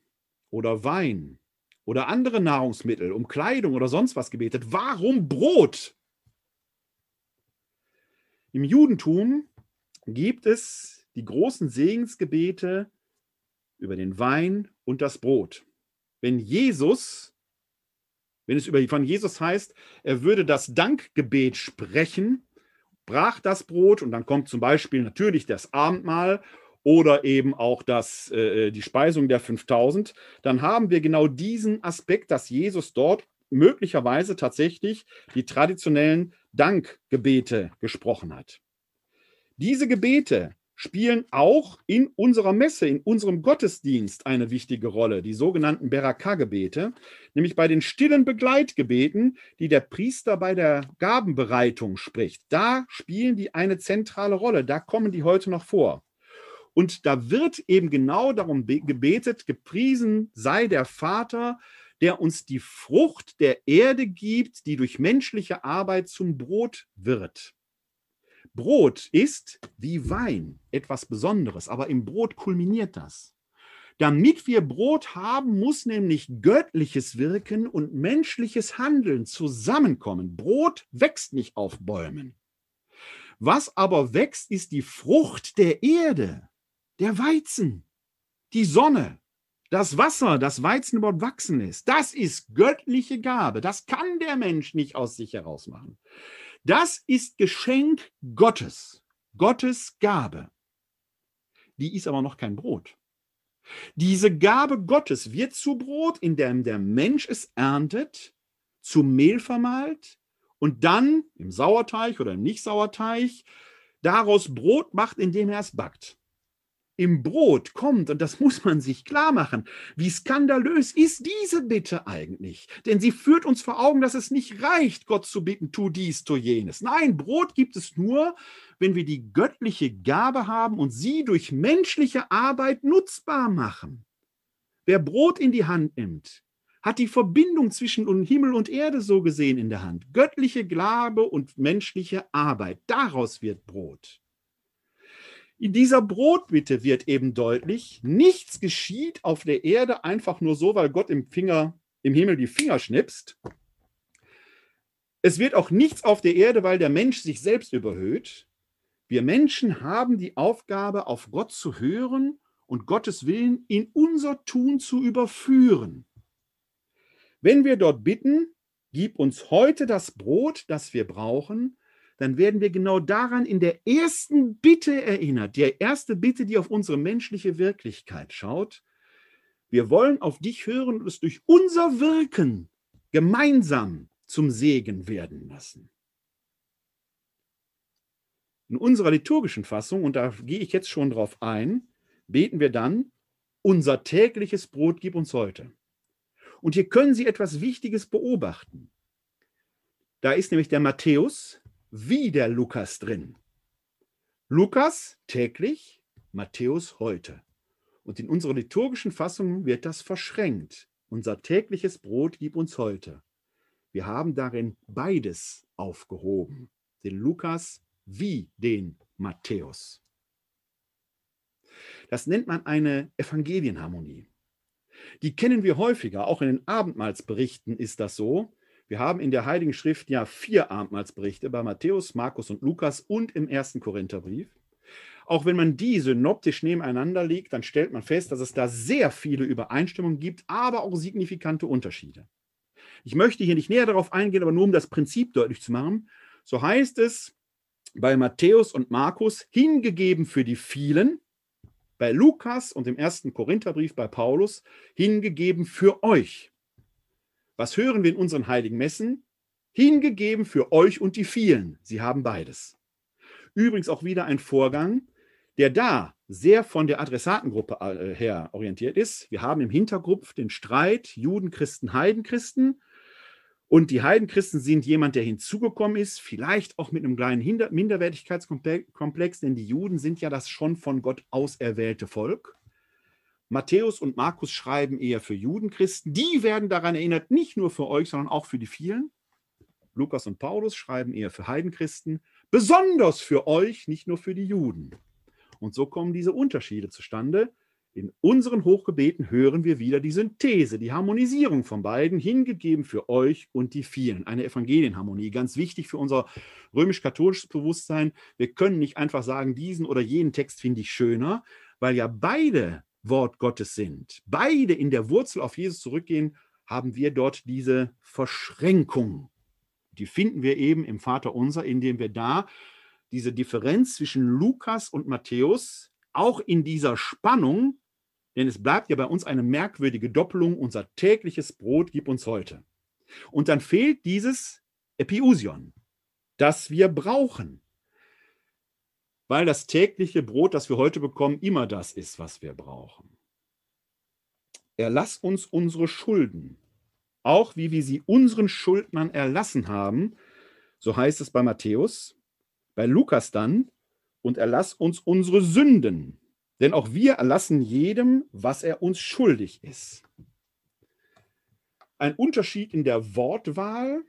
A: oder Wein oder andere Nahrungsmittel, um Kleidung oder sonst was gebetet? Warum Brot? Im Judentum gibt es die großen Segensgebete über den Wein und das Brot. Wenn Jesus, wenn es über, von Jesus heißt, er würde das Dankgebet sprechen, brach das Brot und dann kommt zum Beispiel natürlich das Abendmahl oder eben auch das, äh, die Speisung der 5000, dann haben wir genau diesen Aspekt, dass Jesus dort möglicherweise tatsächlich die traditionellen Dankgebete gesprochen hat. Diese Gebete spielen auch in unserer Messe, in unserem Gottesdienst eine wichtige Rolle, die sogenannten Beraka-Gebete, nämlich bei den stillen Begleitgebeten, die der Priester bei der Gabenbereitung spricht. Da spielen die eine zentrale Rolle, da kommen die heute noch vor. Und da wird eben genau darum gebetet, gepriesen sei der Vater, der uns die Frucht der Erde gibt, die durch menschliche Arbeit zum Brot wird. Brot ist wie Wein etwas Besonderes, aber im Brot kulminiert das. Damit wir Brot haben, muss nämlich göttliches Wirken und menschliches Handeln zusammenkommen. Brot wächst nicht auf Bäumen. Was aber wächst, ist die Frucht der Erde, der Weizen, die Sonne, das Wasser, das Weizen überhaupt wachsen ist, das ist göttliche Gabe. Das kann der Mensch nicht aus sich heraus machen. Das ist Geschenk Gottes, Gottes Gabe. Die ist aber noch kein Brot. Diese Gabe Gottes wird zu Brot, indem der Mensch es erntet, zu Mehl vermahlt und dann im Sauerteig oder im Nicht-Sauerteig daraus Brot macht, indem er es backt im Brot kommt, und das muss man sich klar machen, wie skandalös ist diese Bitte eigentlich? Denn sie führt uns vor Augen, dass es nicht reicht, Gott zu bitten, tu dies, tu jenes. Nein, Brot gibt es nur, wenn wir die göttliche Gabe haben und sie durch menschliche Arbeit nutzbar machen. Wer Brot in die Hand nimmt, hat die Verbindung zwischen Himmel und Erde so gesehen in der Hand. Göttliche Gabe und menschliche Arbeit. Daraus wird Brot. In dieser Brotbitte wird eben deutlich, nichts geschieht auf der Erde einfach nur so, weil Gott im Finger, im Himmel die Finger schnipst. Es wird auch nichts auf der Erde, weil der Mensch sich selbst überhöht. Wir Menschen haben die Aufgabe, auf Gott zu hören und Gottes Willen in unser Tun zu überführen. Wenn wir dort bitten, gib uns heute das Brot, das wir brauchen, dann werden wir genau daran in der ersten Bitte erinnert, der erste Bitte, die auf unsere menschliche Wirklichkeit schaut. Wir wollen auf dich hören und es durch unser Wirken gemeinsam zum Segen werden lassen. In unserer liturgischen Fassung, und da gehe ich jetzt schon drauf ein, beten wir dann, unser tägliches Brot gib uns heute. Und hier können Sie etwas Wichtiges beobachten. Da ist nämlich der Matthäus, wie der Lukas drin. Lukas täglich, Matthäus heute. Und in unserer liturgischen Fassung wird das verschränkt. Unser tägliches Brot gib uns heute. Wir haben darin beides aufgehoben, den Lukas wie den Matthäus. Das nennt man eine Evangelienharmonie. Die kennen wir häufiger, auch in den Abendmahlsberichten ist das so, wir haben in der Heiligen Schrift ja vier Abendmahlsberichte bei Matthäus, Markus und Lukas und im ersten Korintherbrief. auch wenn man die synoptisch nebeneinander legt, dann stellt man fest, dass es da sehr viele Übereinstimmungen gibt, aber auch signifikante Unterschiede. Ich möchte hier nicht näher darauf eingehen, aber nur um das Prinzip deutlich zu machen. So heißt es bei Matthäus und Markus, hingegeben für die vielen, bei Lukas und im ersten Korintherbrief bei Paulus, hingegeben für euch. Was hören wir in unseren heiligen Messen? Hingegeben für euch und die vielen. Sie haben beides. Übrigens auch wieder ein Vorgang, der da sehr von der Adressatengruppe äh, her orientiert ist. Wir haben im Hintergrund den Streit Juden, Christen, Heidenchristen. Und die Heidenchristen sind jemand, der hinzugekommen ist, vielleicht auch mit einem kleinen Minderwertigkeitskomplex, denn die Juden sind ja das schon von Gott auserwählte Volk. Matthäus und Markus schreiben eher für Judenchristen. Die werden daran erinnert, nicht nur für euch, sondern auch für die vielen. Lukas und Paulus schreiben eher für Heidenchristen, besonders für euch, nicht nur für die Juden. Und so kommen diese Unterschiede zustande. In unseren Hochgebeten hören wir wieder die Synthese, die Harmonisierung von beiden, hingegeben für euch und die vielen. Eine Evangelienharmonie, ganz wichtig für unser römisch-katholisches Bewusstsein. Wir können nicht einfach sagen, diesen oder jenen Text finde ich schöner, weil ja beide Wort Gottes sind, beide in der Wurzel auf Jesus zurückgehen, haben wir dort diese Verschränkung. Die finden wir eben im Vater Unser, indem wir da diese Differenz zwischen Lukas und Matthäus auch in dieser Spannung, denn es bleibt ja bei uns eine merkwürdige Doppelung, unser tägliches Brot gib uns heute. Und dann fehlt dieses Epiusion, das wir brauchen, weil das tägliche Brot, das wir heute bekommen, immer das ist, was wir brauchen. Erlass uns unsere Schulden, auch wie wir sie unseren Schuldnern erlassen haben, so heißt es bei Matthäus, bei Lukas dann, und erlass uns unsere Sünden, denn auch wir erlassen jedem, was er uns schuldig ist. Ein Unterschied in der Wortwahl,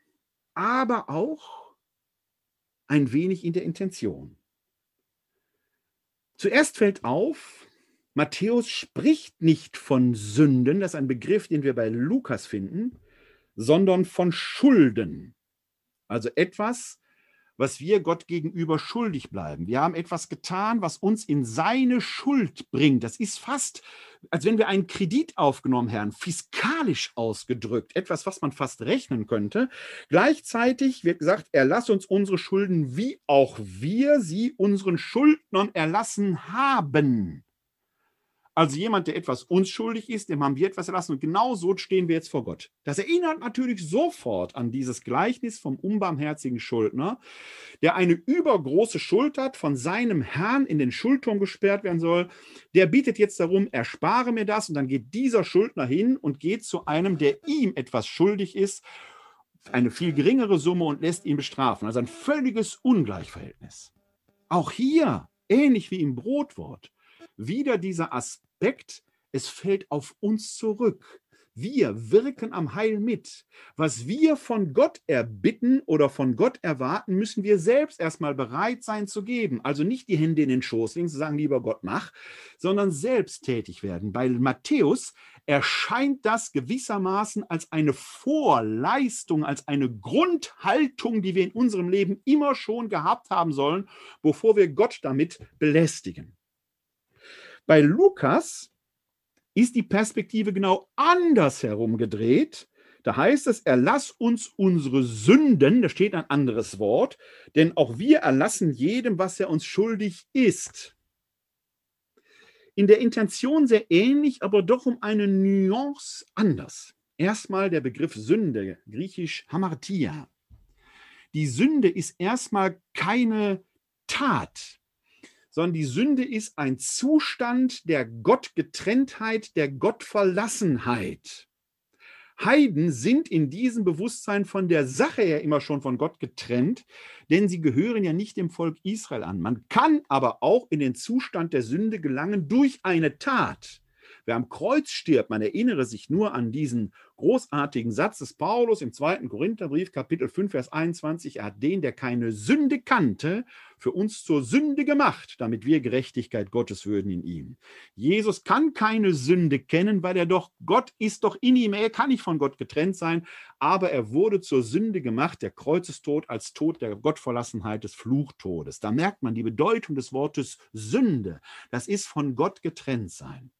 A: aber auch ein wenig in der Intention. Zuerst fällt auf, Matthäus spricht nicht von Sünden, das ist ein Begriff, den wir bei Lukas finden, sondern von Schulden. Also etwas, was wir Gott gegenüber schuldig bleiben. Wir haben etwas getan, was uns in seine Schuld bringt. Das ist fast, als wenn wir einen Kredit aufgenommen hätten, fiskalisch ausgedrückt, etwas, was man fast rechnen könnte. Gleichzeitig wird gesagt, erlass uns unsere Schulden, wie auch wir sie unseren Schuldnern erlassen haben. Also jemand, der etwas unschuldig ist, dem haben wir etwas erlassen. Und genau so stehen wir jetzt vor Gott. Das erinnert natürlich sofort an dieses Gleichnis vom unbarmherzigen Schuldner, der eine übergroße Schuld hat, von seinem Herrn in den Schuldturm gesperrt werden soll. Der bietet jetzt darum, erspare mir das. Und dann geht dieser Schuldner hin und geht zu einem, der ihm etwas schuldig ist, eine viel geringere Summe und lässt ihn bestrafen. Also ein völliges Ungleichverhältnis. Auch hier, ähnlich wie im Brotwort, wieder dieser Aspekt, es fällt auf uns zurück. Wir wirken am Heil mit. Was wir von Gott erbitten oder von Gott erwarten, müssen wir selbst erstmal bereit sein zu geben. Also nicht die Hände in den Schoß legen, zu sagen, lieber Gott, mach, sondern selbst tätig werden. Bei Matthäus erscheint das gewissermaßen als eine Vorleistung, als eine Grundhaltung, die wir in unserem Leben immer schon gehabt haben sollen, bevor wir Gott damit belästigen. Bei Lukas ist die Perspektive genau andersherum gedreht. Da heißt es, erlass uns unsere Sünden, da steht ein anderes Wort, denn auch wir erlassen jedem, was er uns schuldig ist. In der Intention sehr ähnlich, aber doch um eine Nuance anders. Erstmal der Begriff Sünde, griechisch Hamartia. Die Sünde ist erstmal keine Tat, sondern die Sünde ist ein Zustand der Gottgetrenntheit, der Gottverlassenheit. Heiden sind in diesem Bewusstsein von der Sache her immer schon von Gott getrennt, denn sie gehören ja nicht dem Volk Israel an. Man kann aber auch in den Zustand der Sünde gelangen durch eine Tat. Wer am Kreuz stirbt, man erinnere sich nur an diesen großartigen Satz des Paulus im zweiten Korintherbrief, Kapitel 5, Vers 21. Er hat den, der keine Sünde kannte, für uns zur Sünde gemacht, damit wir Gerechtigkeit Gottes würden in ihm. Jesus kann keine Sünde kennen, weil er doch, Gott ist doch in ihm, er kann nicht von Gott getrennt sein, aber er wurde zur Sünde gemacht, der Kreuzestod als Tod der Gottverlassenheit des Fluchtodes. Da merkt man die Bedeutung des Wortes Sünde. Das ist von Gott getrennt sein.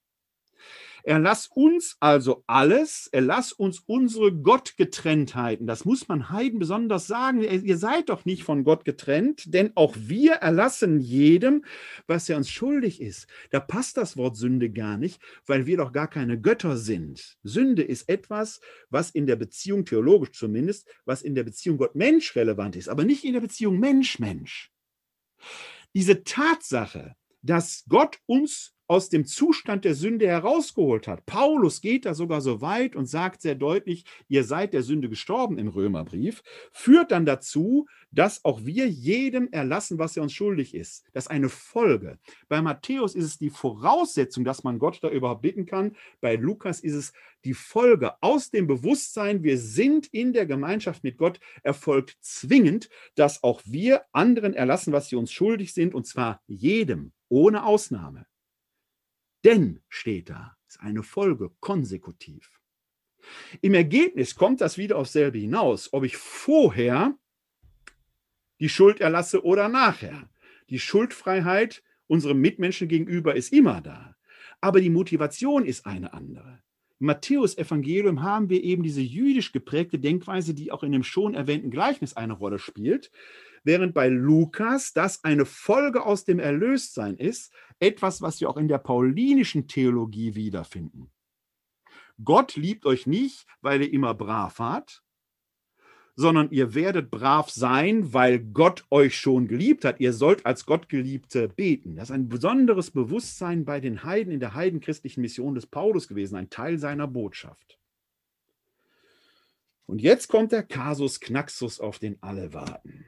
A: Erlass uns also alles, erlass uns unsere Gottgetrenntheiten. Das muss man Heiden besonders sagen. Ihr seid doch nicht von Gott getrennt, denn auch wir erlassen jedem, was er uns schuldig ist. Da passt das Wort Sünde gar nicht, weil wir doch gar keine Götter sind. Sünde ist etwas, was in der Beziehung, theologisch zumindest, was in der Beziehung Gott-Mensch relevant ist, aber nicht in der Beziehung Mensch-Mensch. Diese Tatsache, dass Gott uns aus dem Zustand der Sünde herausgeholt hat. Paulus geht da sogar so weit und sagt sehr deutlich, ihr seid der Sünde gestorben im Römerbrief, führt dann dazu, dass auch wir jedem erlassen, was er uns schuldig ist. Das ist eine Folge. Bei Matthäus ist es die Voraussetzung, dass man Gott da überhaupt bitten kann. Bei Lukas ist es die Folge aus dem Bewusstsein, wir sind in der Gemeinschaft mit Gott, erfolgt zwingend, dass auch wir anderen erlassen, was sie uns schuldig sind, und zwar jedem, ohne Ausnahme. Denn steht da, ist eine Folge konsekutiv. Im Ergebnis kommt das wieder aufs selbe hinaus, ob ich vorher die Schuld erlasse oder nachher. Die Schuldfreiheit unserem Mitmenschen gegenüber ist immer da, aber die Motivation ist eine andere. Im Matthäus-Evangelium haben wir eben diese jüdisch geprägte Denkweise, die auch in dem schon erwähnten Gleichnis eine Rolle spielt während bei Lukas das eine Folge aus dem Erlöstsein ist, etwas, was wir auch in der paulinischen Theologie wiederfinden. Gott liebt euch nicht, weil ihr immer brav wart, sondern ihr werdet brav sein, weil Gott euch schon geliebt hat. Ihr sollt als Gottgeliebte beten. Das ist ein besonderes Bewusstsein bei den Heiden in der heidenchristlichen Mission des Paulus gewesen, ein Teil seiner Botschaft. Und jetzt kommt der Kasus Knaxus, auf den alle warten.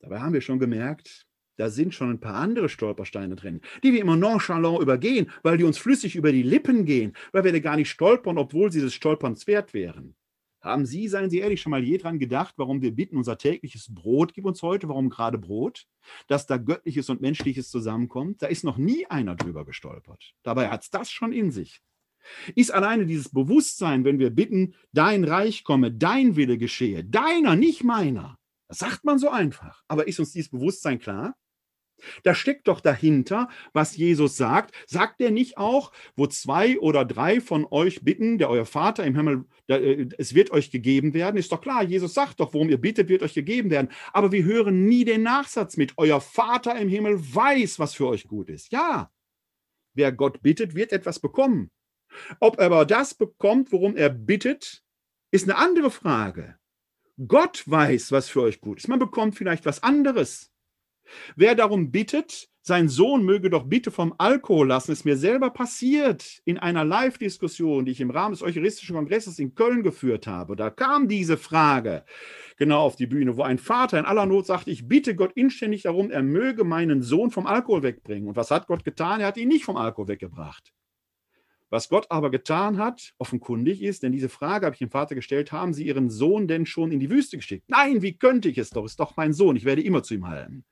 A: Dabei haben wir schon gemerkt, da sind schon ein paar andere Stolpersteine drin, die wir immer nonchalant übergehen, weil die uns flüssig über die Lippen gehen, weil wir da gar nicht stolpern, obwohl sie des Stolperns wert wären. Haben Sie, seien Sie ehrlich, schon mal je dran gedacht, warum wir bitten, unser tägliches Brot gib uns heute, warum gerade Brot? Dass da Göttliches und Menschliches zusammenkommt? Da ist noch nie einer drüber gestolpert. Dabei hat es das schon in sich. Ist alleine dieses Bewusstsein, wenn wir bitten, dein Reich komme, dein Wille geschehe, deiner, nicht meiner, das sagt man so einfach. Aber ist uns dieses Bewusstsein klar? Da steckt doch dahinter, was Jesus sagt. Sagt er nicht auch, wo zwei oder drei von euch bitten, der euer Vater im Himmel, äh, es wird euch gegeben werden? Ist doch klar, Jesus sagt doch, worum ihr bittet, wird euch gegeben werden. Aber wir hören nie den Nachsatz mit, euer Vater im Himmel weiß, was für euch gut ist. Ja, wer Gott bittet, wird etwas bekommen. Ob er aber das bekommt, worum er bittet, ist eine andere Frage. Gott weiß, was für euch gut ist. Man bekommt vielleicht was anderes. Wer darum bittet, sein Sohn möge doch bitte vom Alkohol lassen, ist mir selber passiert in einer Live-Diskussion, die ich im Rahmen des Eucharistischen Kongresses in Köln geführt habe. Da kam diese Frage genau auf die Bühne, wo ein Vater in aller Not sagte, ich bitte Gott inständig darum, er möge meinen Sohn vom Alkohol wegbringen. Und was hat Gott getan? Er hat ihn nicht vom Alkohol weggebracht. Was Gott aber getan hat, offenkundig ist, denn diese Frage habe ich dem Vater gestellt, haben Sie Ihren Sohn denn schon in die Wüste geschickt? Nein, wie könnte ich es doch? Ist doch mein Sohn, ich werde immer zu ihm halten.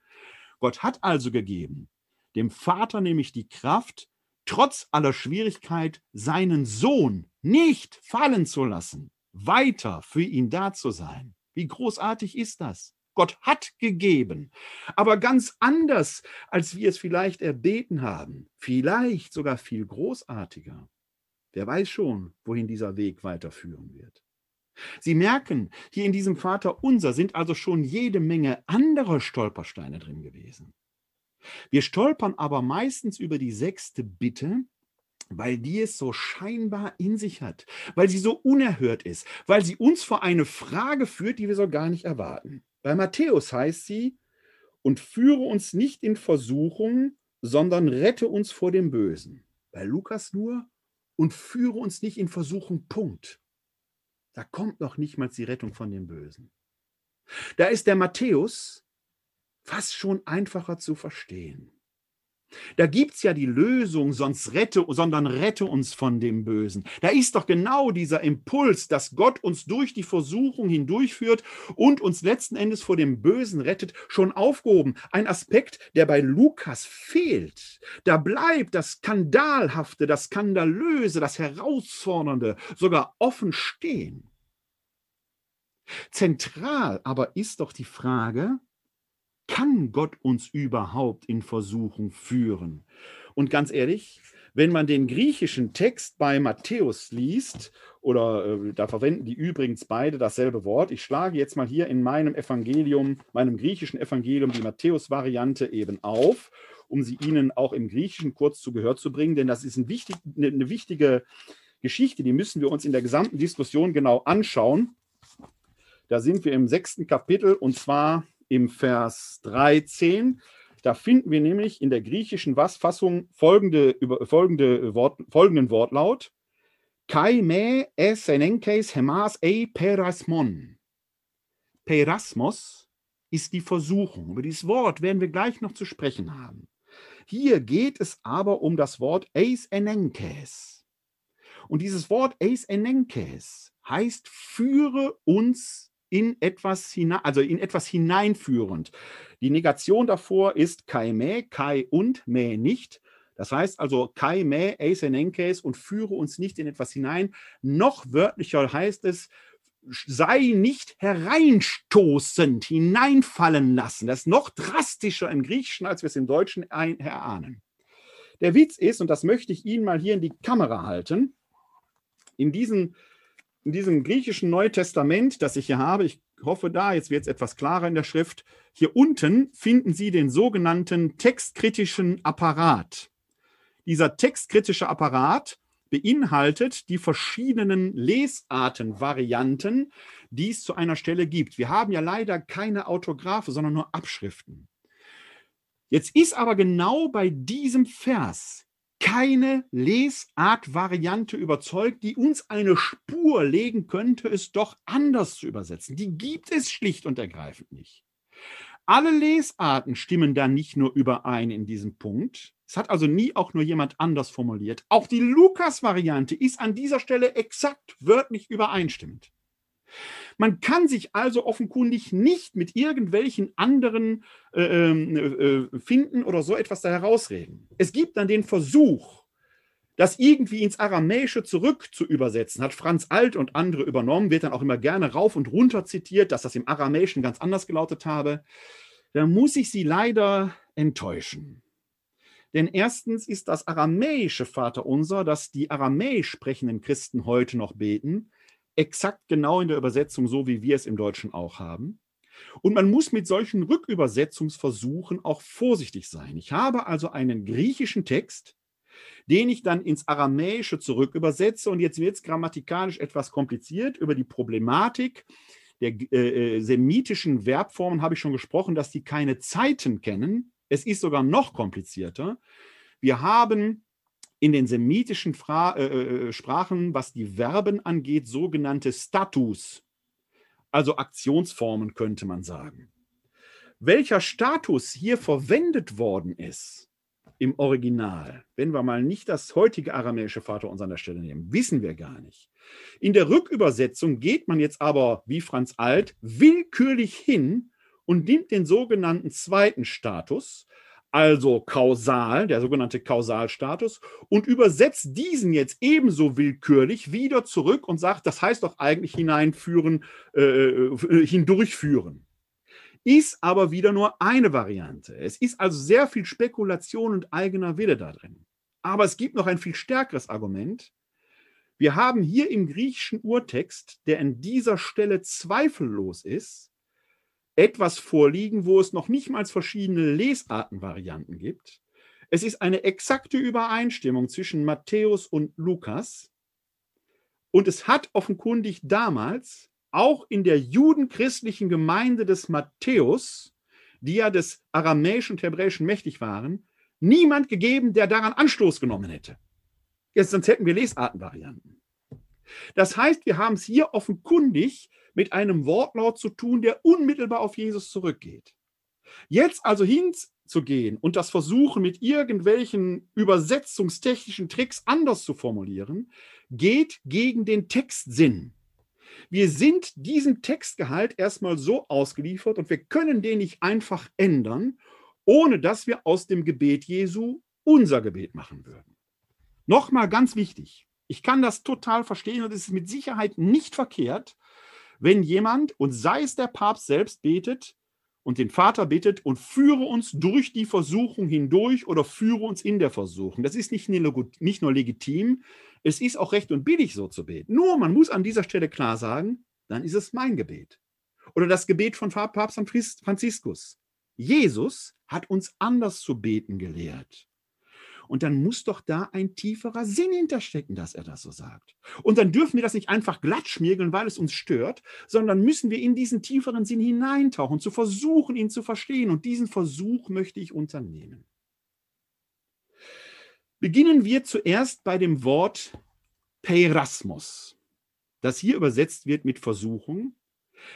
A: Gott hat also gegeben, dem Vater nämlich die Kraft, trotz aller Schwierigkeit seinen Sohn nicht fallen zu lassen, weiter für ihn da zu sein. Wie großartig ist das? Gott hat gegeben, aber ganz anders, als wir es vielleicht erbeten haben. Vielleicht sogar viel großartiger. Wer weiß schon, wohin dieser Weg weiterführen wird. Sie merken, hier in diesem Vater unser sind also schon jede Menge andere Stolpersteine drin gewesen. Wir stolpern aber meistens über die sechste Bitte, weil die es so scheinbar in sich hat, weil sie so unerhört ist, weil sie uns vor eine Frage führt, die wir so gar nicht erwarten. Bei Matthäus heißt sie, und führe uns nicht in Versuchung, sondern rette uns vor dem Bösen. Bei Lukas nur, und führe uns nicht in Versuchung, Punkt. Da kommt noch nicht mal die Rettung von dem Bösen. Da ist der Matthäus fast schon einfacher zu verstehen. Da gibt es ja die Lösung, sonst rette, sondern rette uns von dem Bösen. Da ist doch genau dieser Impuls, dass Gott uns durch die Versuchung hindurchführt und uns letzten Endes vor dem Bösen rettet, schon aufgehoben. Ein Aspekt, der bei Lukas fehlt. Da bleibt das Skandalhafte, das Skandalöse, das Herausfordernde sogar offen stehen. Zentral aber ist doch die Frage, kann Gott uns überhaupt in Versuchung führen? Und ganz ehrlich, wenn man den griechischen Text bei Matthäus liest, oder äh, da verwenden die übrigens beide dasselbe Wort, ich schlage jetzt mal hier in meinem Evangelium, meinem griechischen Evangelium, die Matthäus-Variante eben auf, um sie Ihnen auch im Griechischen kurz zu Gehör zu bringen, denn das ist ein wichtig, eine, eine wichtige Geschichte, die müssen wir uns in der gesamten Diskussion genau anschauen. Da sind wir im sechsten Kapitel und zwar im Vers 13. Da finden wir nämlich in der griechischen Was-Fassung folgende, folgende Wort, folgenden Wortlaut. Kai me es enenkes hemas e perasmon. Perasmos ist die Versuchung. Über dieses Wort werden wir gleich noch zu sprechen haben. Hier geht es aber um das Wort eis enenkes. Und dieses Wort eis enenkes heißt, führe uns in etwas hinein, also in etwas hineinführend. Die Negation davor ist kai me, kai und me nicht. Das heißt also kai me eisenenkes und führe uns nicht in etwas hinein. Noch wörtlicher heißt es, sei nicht hereinstoßend, hineinfallen lassen. Das ist noch drastischer im Griechischen, als wir es im Deutschen erahnen. Der Witz ist, und das möchte ich Ihnen mal hier in die Kamera halten, in diesem in diesem griechischen Neutestament, das ich hier habe, ich hoffe da, jetzt wird es etwas klarer in der Schrift, hier unten finden Sie den sogenannten textkritischen Apparat. Dieser textkritische Apparat beinhaltet die verschiedenen Lesartenvarianten, die es zu einer Stelle gibt. Wir haben ja leider keine Autographe, sondern nur Abschriften. Jetzt ist aber genau bei diesem Vers keine Lesartvariante überzeugt, die uns eine Spur legen könnte, es doch anders zu übersetzen. Die gibt es schlicht und ergreifend nicht. Alle Lesarten stimmen da nicht nur überein in diesem Punkt. Es hat also nie auch nur jemand anders formuliert. Auch die Lukas-Variante ist an dieser Stelle exakt wörtlich übereinstimmend. Man kann sich also offenkundig nicht mit irgendwelchen anderen äh, ähm, äh, finden oder so etwas da herausreden. Es gibt dann den Versuch, das irgendwie ins Aramäische zurück zu übersetzen, hat Franz Alt und andere übernommen, wird dann auch immer gerne rauf und runter zitiert, dass das im Aramäischen ganz anders gelautet habe. Da muss ich Sie leider enttäuschen. Denn erstens ist das aramäische Vaterunser, das die aramäisch sprechenden Christen heute noch beten, exakt genau in der Übersetzung, so wie wir es im Deutschen auch haben. Und man muss mit solchen Rückübersetzungsversuchen auch vorsichtig sein. Ich habe also einen griechischen Text, den ich dann ins Aramäische zurückübersetze. Und jetzt wird es grammatikalisch etwas kompliziert. Über die Problematik der äh, äh, semitischen Verbformen habe ich schon gesprochen, dass die keine Zeiten kennen. Es ist sogar noch komplizierter. Wir haben in den semitischen Fra äh, äh, Sprachen, was die Verben angeht, sogenannte Status, also Aktionsformen könnte man sagen. Welcher Status hier verwendet worden ist im Original, wenn wir mal nicht das heutige aramäische Vaterunser an der Stelle nehmen, wissen wir gar nicht. In der Rückübersetzung geht man jetzt aber, wie Franz Alt, willkürlich hin und nimmt den sogenannten zweiten Status, also kausal, der sogenannte Kausalstatus, und übersetzt diesen jetzt ebenso willkürlich wieder zurück und sagt, das heißt doch eigentlich hineinführen, äh, äh, hindurchführen. Ist aber wieder nur eine Variante. Es ist also sehr viel Spekulation und eigener Wille da drin. Aber es gibt noch ein viel stärkeres Argument. Wir haben hier im griechischen Urtext, der an dieser Stelle zweifellos ist, etwas vorliegen, wo es noch nicht mal verschiedene Lesartenvarianten gibt. Es ist eine exakte Übereinstimmung zwischen Matthäus und Lukas. Und es hat offenkundig damals auch in der judenchristlichen Gemeinde des Matthäus, die ja des Aramäischen und Hebräischen mächtig waren, niemand gegeben, der daran Anstoß genommen hätte. Jetzt, sonst hätten wir Lesartenvarianten. Das heißt, wir haben es hier offenkundig mit einem Wortlaut zu tun, der unmittelbar auf Jesus zurückgeht. Jetzt also hin, zu gehen und das versuchen mit irgendwelchen übersetzungstechnischen Tricks anders zu formulieren, geht gegen den Textsinn. Wir sind diesem Textgehalt erstmal so ausgeliefert und wir können den nicht einfach ändern, ohne dass wir aus dem Gebet Jesu unser Gebet machen würden. Nochmal ganz wichtig, ich kann das total verstehen und es ist mit Sicherheit nicht verkehrt, wenn jemand, und sei es der Papst selbst, betet und den Vater bittet und führe uns durch die Versuchung hindurch oder führe uns in der Versuchung. Das ist nicht nur legitim, es ist auch recht und billig so zu beten. Nur man muss an dieser Stelle klar sagen, dann ist es mein Gebet. Oder das Gebet von Papst Franziskus. Jesus hat uns anders zu beten gelehrt. Und dann muss doch da ein tieferer Sinn hinterstecken, dass er das so sagt. Und dann dürfen wir das nicht einfach glatt schmiergeln, weil es uns stört, sondern müssen wir in diesen tieferen Sinn hineintauchen, zu versuchen, ihn zu verstehen. Und diesen Versuch möchte ich unternehmen. Beginnen wir zuerst bei dem Wort Peirasmus, das hier übersetzt wird mit Versuchung.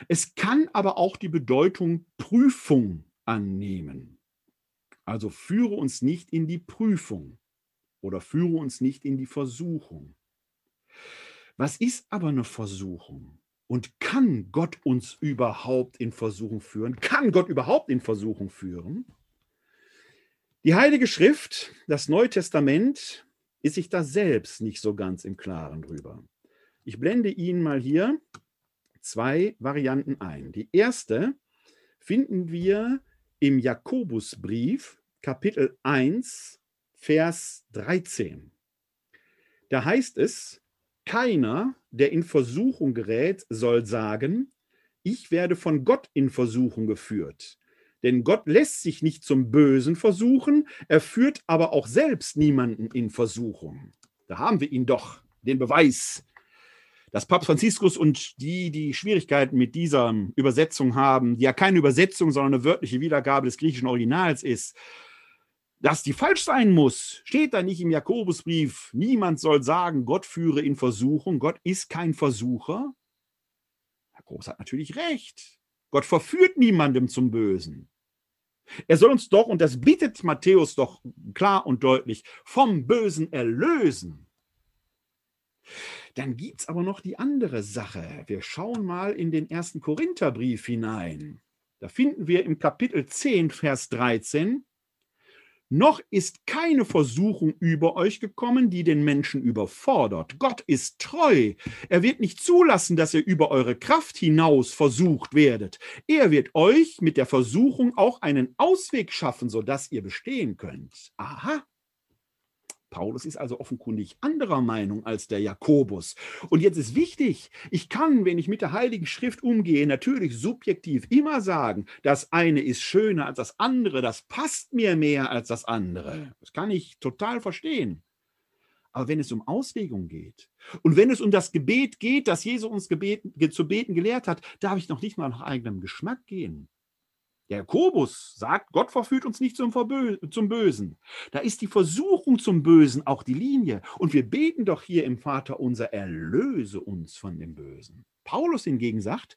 A: Es kann aber auch die Bedeutung Prüfung annehmen. Also führe uns nicht in die Prüfung oder führe uns nicht in die Versuchung. Was ist aber eine Versuchung? Und kann Gott uns überhaupt in Versuchung führen? Kann Gott überhaupt in Versuchung führen? Die Heilige Schrift, das Neue Testament, ist sich da selbst nicht so ganz im Klaren drüber. Ich blende Ihnen mal hier zwei Varianten ein. Die erste finden wir im Jakobusbrief, Kapitel 1, Vers 13. Da heißt es, keiner, der in Versuchung gerät, soll sagen, ich werde von Gott in Versuchung geführt. Denn Gott lässt sich nicht zum Bösen versuchen, er führt aber auch selbst niemanden in Versuchung. Da haben wir ihn doch, den Beweis, dass Papst Franziskus und die, die Schwierigkeiten mit dieser Übersetzung haben, die ja keine Übersetzung, sondern eine wörtliche Wiedergabe des griechischen Originals ist, dass die falsch sein muss, steht da nicht im Jakobusbrief. Niemand soll sagen, Gott führe in Versuchung. Gott ist kein Versucher. Herr Groß hat natürlich recht. Gott verführt niemandem zum Bösen. Er soll uns doch, und das bittet Matthäus doch klar und deutlich, vom Bösen erlösen. Dann gibt es aber noch die andere Sache. Wir schauen mal in den ersten Korintherbrief hinein. Da finden wir im Kapitel 10, Vers 13, noch ist keine Versuchung über euch gekommen, die den Menschen überfordert. Gott ist treu. Er wird nicht zulassen, dass ihr über eure Kraft hinaus versucht werdet. Er wird euch mit der Versuchung auch einen Ausweg schaffen, sodass ihr bestehen könnt. Aha. Paulus ist also offenkundig anderer Meinung als der Jakobus. Und jetzt ist wichtig, ich kann, wenn ich mit der Heiligen Schrift umgehe, natürlich subjektiv immer sagen, das eine ist schöner als das andere, das passt mir mehr als das andere. Das kann ich total verstehen. Aber wenn es um Auslegung geht und wenn es um das Gebet geht, das Jesus uns gebeten, zu beten gelehrt hat, darf ich noch nicht mal nach eigenem Geschmack gehen. Jakobus sagt, Gott verführt uns nicht zum, zum, Bösen. Da ist die Versuchung zum Bösen auch die Linie. Und wir beten doch hier im Vater unser, erlöse uns von dem Bösen. Paulus hingegen sagt,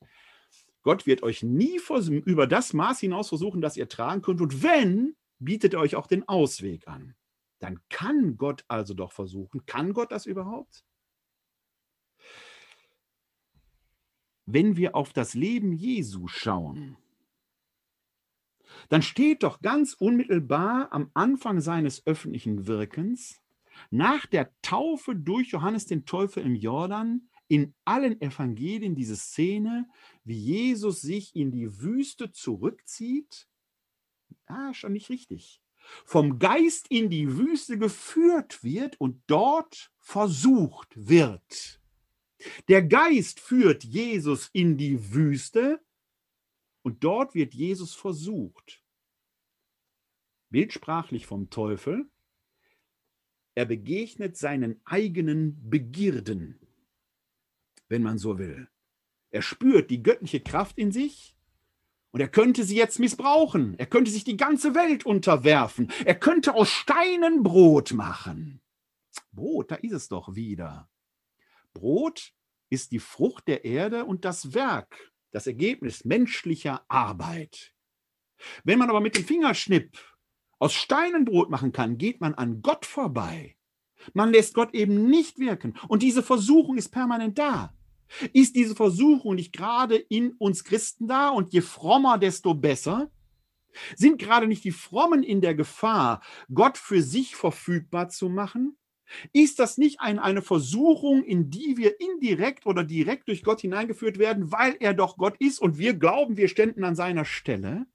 A: Gott wird euch nie über das Maß hinaus versuchen, das ihr tragen könnt. Und wenn, bietet er euch auch den Ausweg an. Dann kann Gott also doch versuchen. Kann Gott das überhaupt? Wenn wir auf das Leben Jesu schauen, dann steht doch ganz unmittelbar am Anfang seines öffentlichen Wirkens, nach der Taufe durch Johannes den Täufer im Jordan, in allen Evangelien diese Szene, wie Jesus sich in die Wüste zurückzieht. Ah, schon nicht richtig. Vom Geist in die Wüste geführt wird und dort versucht wird. Der Geist führt Jesus in die Wüste und dort wird Jesus versucht. Bildsprachlich vom Teufel. Er begegnet seinen eigenen Begierden, wenn man so will. Er spürt die göttliche Kraft in sich und er könnte sie jetzt missbrauchen. Er könnte sich die ganze Welt unterwerfen. Er könnte aus Steinen Brot machen. Brot, da ist es doch wieder. Brot ist die Frucht der Erde und das Werk das Ergebnis menschlicher Arbeit. Wenn man aber mit dem Fingerschnipp aus Steinen Brot machen kann, geht man an Gott vorbei. Man lässt Gott eben nicht wirken. Und diese Versuchung ist permanent da. Ist diese Versuchung nicht gerade in uns Christen da? Und je frommer, desto besser? Sind gerade nicht die Frommen in der Gefahr, Gott für sich verfügbar zu machen? Ist das nicht ein, eine Versuchung, in die wir indirekt oder direkt durch Gott hineingeführt werden, weil er doch Gott ist und wir glauben, wir ständen an seiner Stelle?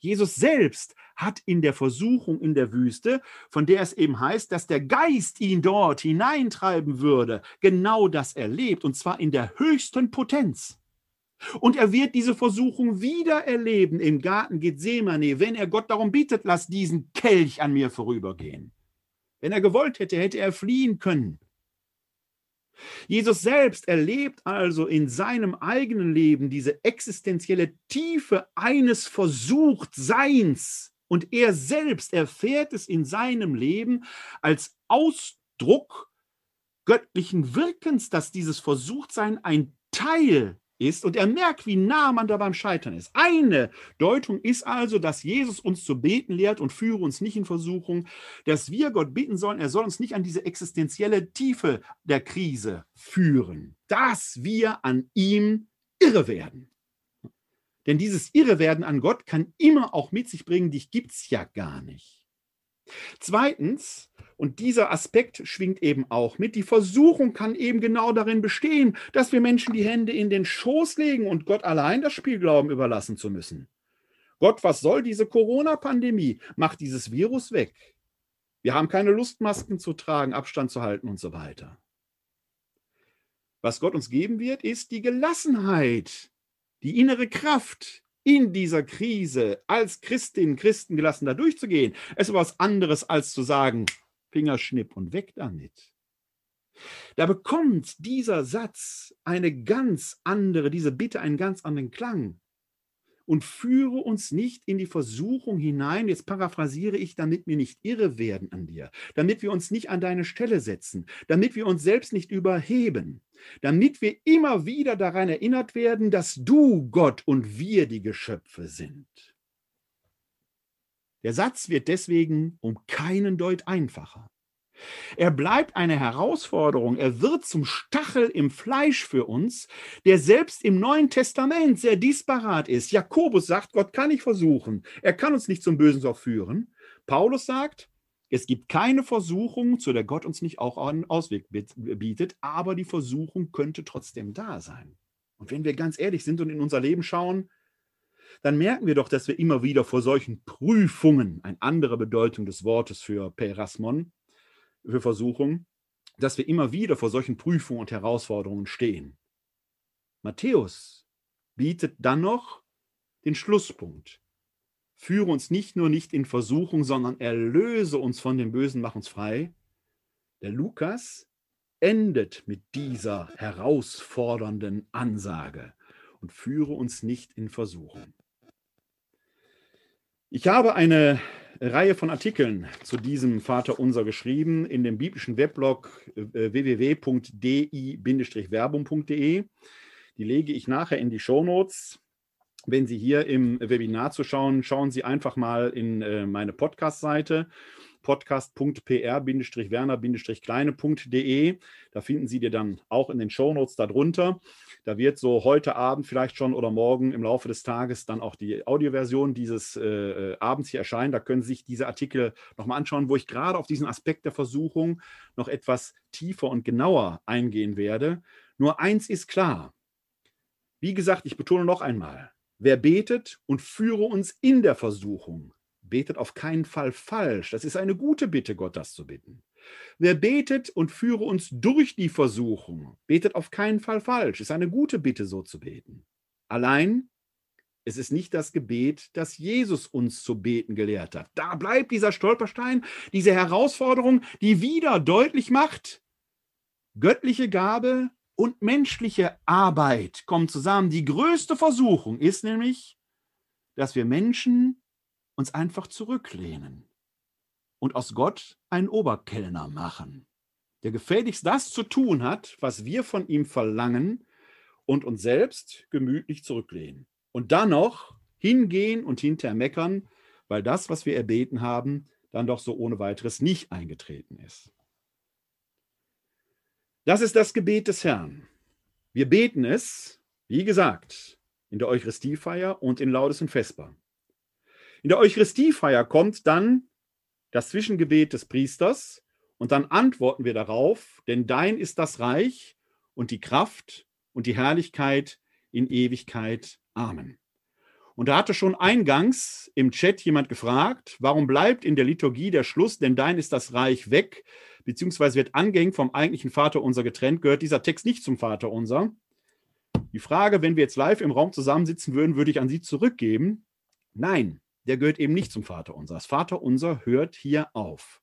A: Jesus selbst hat in der Versuchung in der Wüste, von der es eben heißt, dass der Geist ihn dort hineintreiben würde, genau das erlebt, und zwar in der höchsten Potenz. Und er wird diese Versuchung wieder erleben im Garten Gethsemane, wenn er Gott darum bittet, lass diesen Kelch an mir vorübergehen. Wenn er gewollt hätte, hätte er fliehen können. Jesus selbst erlebt also in seinem eigenen Leben diese existenzielle Tiefe eines Versuchtseins. Und er selbst erfährt es in seinem Leben als Ausdruck göttlichen Wirkens, dass dieses Versuchtsein ein Teil ist und er merkt, wie nah man da beim Scheitern ist. Eine Deutung ist also, dass Jesus uns zu beten lehrt und führe uns nicht in Versuchung, dass wir Gott bitten sollen, er soll uns nicht an diese existenzielle Tiefe der Krise führen, dass wir an ihm irre werden. Denn dieses Irrewerden an Gott kann immer auch mit sich bringen, dich gibt es ja gar nicht. Zweitens, und dieser Aspekt schwingt eben auch mit. Die Versuchung kann eben genau darin bestehen, dass wir Menschen die Hände in den Schoß legen und Gott allein das Spielglauben überlassen zu müssen. Gott, was soll diese Corona-Pandemie? Macht dieses Virus weg. Wir haben keine Lust, Masken zu tragen, Abstand zu halten und so weiter. Was Gott uns geben wird, ist die Gelassenheit, die innere Kraft, in dieser Krise als Christin, Christen gelassen da durchzugehen. Es ist was anderes als zu sagen, Fingerschnipp und weg damit. Da bekommt dieser Satz eine ganz andere, diese Bitte einen ganz anderen Klang. Und führe uns nicht in die Versuchung hinein, jetzt paraphrasiere ich, damit wir nicht irre werden an dir, damit wir uns nicht an deine Stelle setzen, damit wir uns selbst nicht überheben, damit wir immer wieder daran erinnert werden, dass du Gott und wir die Geschöpfe sind. Der Satz wird deswegen um keinen Deut einfacher. Er bleibt eine Herausforderung. Er wird zum Stachel im Fleisch für uns, der selbst im Neuen Testament sehr disparat ist. Jakobus sagt, Gott kann nicht versuchen. Er kann uns nicht zum Bösen verführen. Paulus sagt, es gibt keine Versuchung, zu der Gott uns nicht auch einen Ausweg bietet, aber die Versuchung könnte trotzdem da sein. Und wenn wir ganz ehrlich sind und in unser Leben schauen, dann merken wir doch, dass wir immer wieder vor solchen Prüfungen, eine andere Bedeutung des Wortes für Perasmon, für Versuchung, dass wir immer wieder vor solchen Prüfungen und Herausforderungen stehen. Matthäus bietet dann noch den Schlusspunkt. Führe uns nicht nur nicht in Versuchung, sondern erlöse uns von dem Bösen, mach uns frei. Der Lukas endet mit dieser herausfordernden Ansage und führe uns nicht in Versuchung. Ich habe eine Reihe von Artikeln zu diesem Vater unser geschrieben in dem biblischen Weblog äh, www.di-werbung.de. Die lege ich nachher in die Shownotes. Wenn Sie hier im Webinar zuschauen, schauen Sie einfach mal in äh, meine Podcast-Seite podcast.pr-werner-kleine.de. Da finden Sie dir dann auch in den Shownotes darunter. Da wird so heute Abend vielleicht schon oder morgen im Laufe des Tages dann auch die Audioversion dieses äh, äh Abends hier erscheinen. Da können Sie sich diese Artikel nochmal anschauen, wo ich gerade auf diesen Aspekt der Versuchung noch etwas tiefer und genauer eingehen werde. Nur eins ist klar. Wie gesagt, ich betone noch einmal, wer betet und führe uns in der Versuchung, betet auf keinen Fall falsch. Das ist eine gute Bitte, Gott das zu bitten. Wer betet und führe uns durch die Versuchung, betet auf keinen Fall falsch. Ist eine gute Bitte, so zu beten. Allein, es ist nicht das Gebet, das Jesus uns zu beten gelehrt hat. Da bleibt dieser Stolperstein, diese Herausforderung, die wieder deutlich macht, göttliche Gabe und menschliche Arbeit kommen zusammen. Die größte Versuchung ist nämlich, dass wir Menschen uns einfach zurücklehnen und aus Gott einen Oberkellner machen, der gefälligst das zu tun hat, was wir von ihm verlangen und uns selbst gemütlich zurücklehnen. Und dann noch hingehen und hinterher meckern, weil das, was wir erbeten haben, dann doch so ohne weiteres nicht eingetreten ist. Das ist das Gebet des Herrn. Wir beten es, wie gesagt, in der Eucharistiefeier und in Laudes und Vesper. In der Eucharistiefeier kommt dann das Zwischengebet des Priesters und dann antworten wir darauf, denn dein ist das Reich und die Kraft und die Herrlichkeit in Ewigkeit. Amen. Und da hatte schon eingangs im Chat jemand gefragt, warum bleibt in der Liturgie der Schluss, denn dein ist das Reich weg, beziehungsweise wird angehängt vom eigentlichen Vater unser getrennt, gehört dieser Text nicht zum Vater unser. Die Frage, wenn wir jetzt live im Raum zusammensitzen würden, würde ich an Sie zurückgeben. Nein, der gehört eben nicht zum Vater unser. Das Vater unser hört hier auf.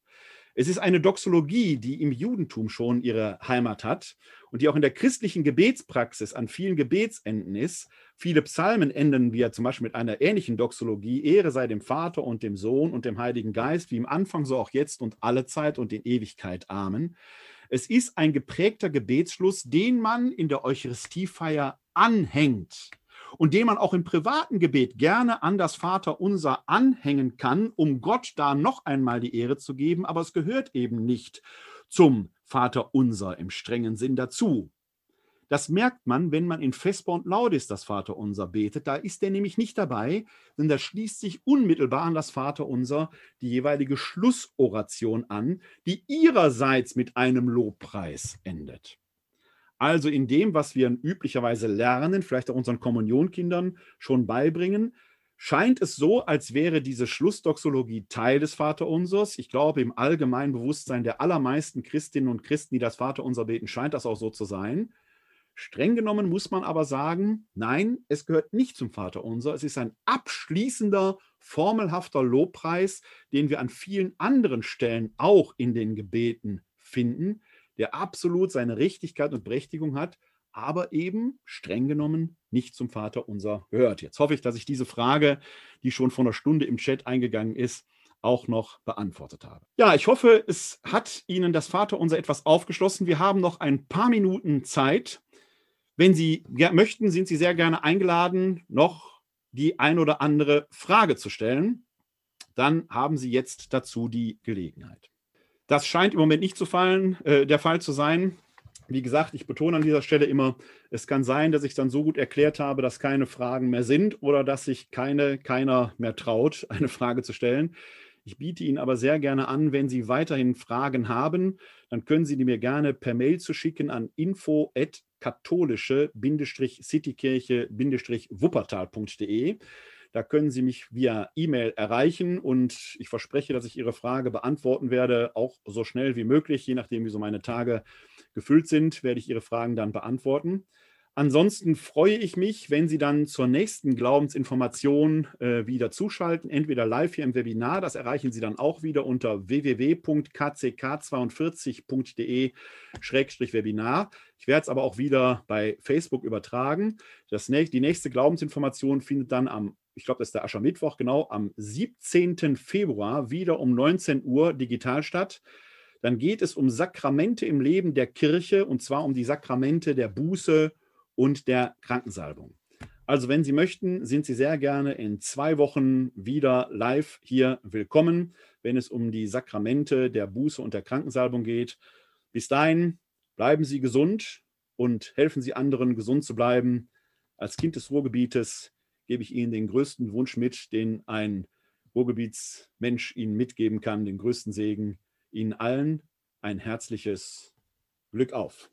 A: Es ist eine Doxologie, die im Judentum schon ihre Heimat hat und die auch in der christlichen Gebetspraxis an vielen Gebetsenden ist. Viele Psalmen enden wir zum Beispiel mit einer ähnlichen Doxologie. Ehre sei dem Vater und dem Sohn und dem Heiligen Geist, wie im Anfang, so auch jetzt und alle Zeit und in Ewigkeit. Amen. Es ist ein geprägter Gebetsschluss, den man in der Eucharistiefeier anhängt und den man auch im privaten Gebet gerne an das Vaterunser anhängen kann, um Gott da noch einmal die Ehre zu geben, aber es gehört eben nicht zum Vaterunser im strengen Sinn dazu. Das merkt man, wenn man in Vesper und Laudis das Vaterunser betet. Da ist der nämlich nicht dabei, denn da schließt sich unmittelbar an das Vaterunser die jeweilige Schlussoration an, die ihrerseits mit einem Lobpreis endet. Also in dem, was wir üblicherweise lernen, vielleicht auch unseren Kommunionkindern schon beibringen, scheint es so, als wäre diese Schlussdoxologie Teil des Vaterunsers. Ich glaube, im allgemeinen Bewusstsein der allermeisten Christinnen und Christen, die das Vaterunser beten, scheint das auch so zu sein. Streng genommen muss man aber sagen, nein, es gehört nicht zum Vaterunser. Es ist ein abschließender, formelhafter Lobpreis, den wir an vielen anderen Stellen auch in den Gebeten finden der absolut seine Richtigkeit und Berechtigung hat, aber eben streng genommen nicht zum Vater unser gehört. Jetzt hoffe ich, dass ich diese Frage, die schon vor einer Stunde im Chat eingegangen ist, auch noch beantwortet habe. Ja, ich hoffe, es hat Ihnen das Vater unser etwas aufgeschlossen. Wir haben noch ein paar Minuten Zeit. Wenn Sie möchten, sind Sie sehr gerne eingeladen, noch die ein oder andere Frage zu stellen. Dann haben Sie jetzt dazu die Gelegenheit. Das scheint im Moment nicht zu fallen, äh, der Fall zu sein. Wie gesagt, ich betone an dieser Stelle immer, es kann sein, dass ich dann so gut erklärt habe, dass keine Fragen mehr sind oder dass sich keine, keiner mehr traut, eine Frage zu stellen. Ich biete Ihnen aber sehr gerne an, wenn Sie weiterhin Fragen haben, dann können Sie die mir gerne per Mail zu schicken an info-katholische-citykirche-wuppertal.de. Da können Sie mich via E-Mail erreichen und ich verspreche, dass ich Ihre Frage beantworten werde, auch so schnell wie möglich. Je nachdem, wie so meine Tage gefüllt sind, werde ich Ihre Fragen dann beantworten. Ansonsten freue ich mich, wenn Sie dann zur nächsten Glaubensinformation äh, wieder zuschalten, entweder live hier im Webinar, das erreichen Sie dann auch wieder unter www.kck42.de-webinar. Ich werde es aber auch wieder bei Facebook übertragen. Das, die nächste Glaubensinformation findet dann am ich glaube, das ist der Aschermittwoch, genau, am 17. Februar wieder um 19 Uhr digital statt. Dann geht es um Sakramente im Leben der Kirche und zwar um die Sakramente der Buße und der Krankensalbung. Also, wenn Sie möchten, sind Sie sehr gerne in zwei Wochen wieder live hier willkommen, wenn es um die Sakramente der Buße und der Krankensalbung geht. Bis dahin bleiben Sie gesund und helfen Sie anderen, gesund zu bleiben. Als Kind des Ruhrgebietes gebe ich Ihnen den größten Wunsch mit, den ein Ruhrgebietsmensch Ihnen mitgeben kann, den größten Segen. Ihnen allen ein herzliches Glück auf.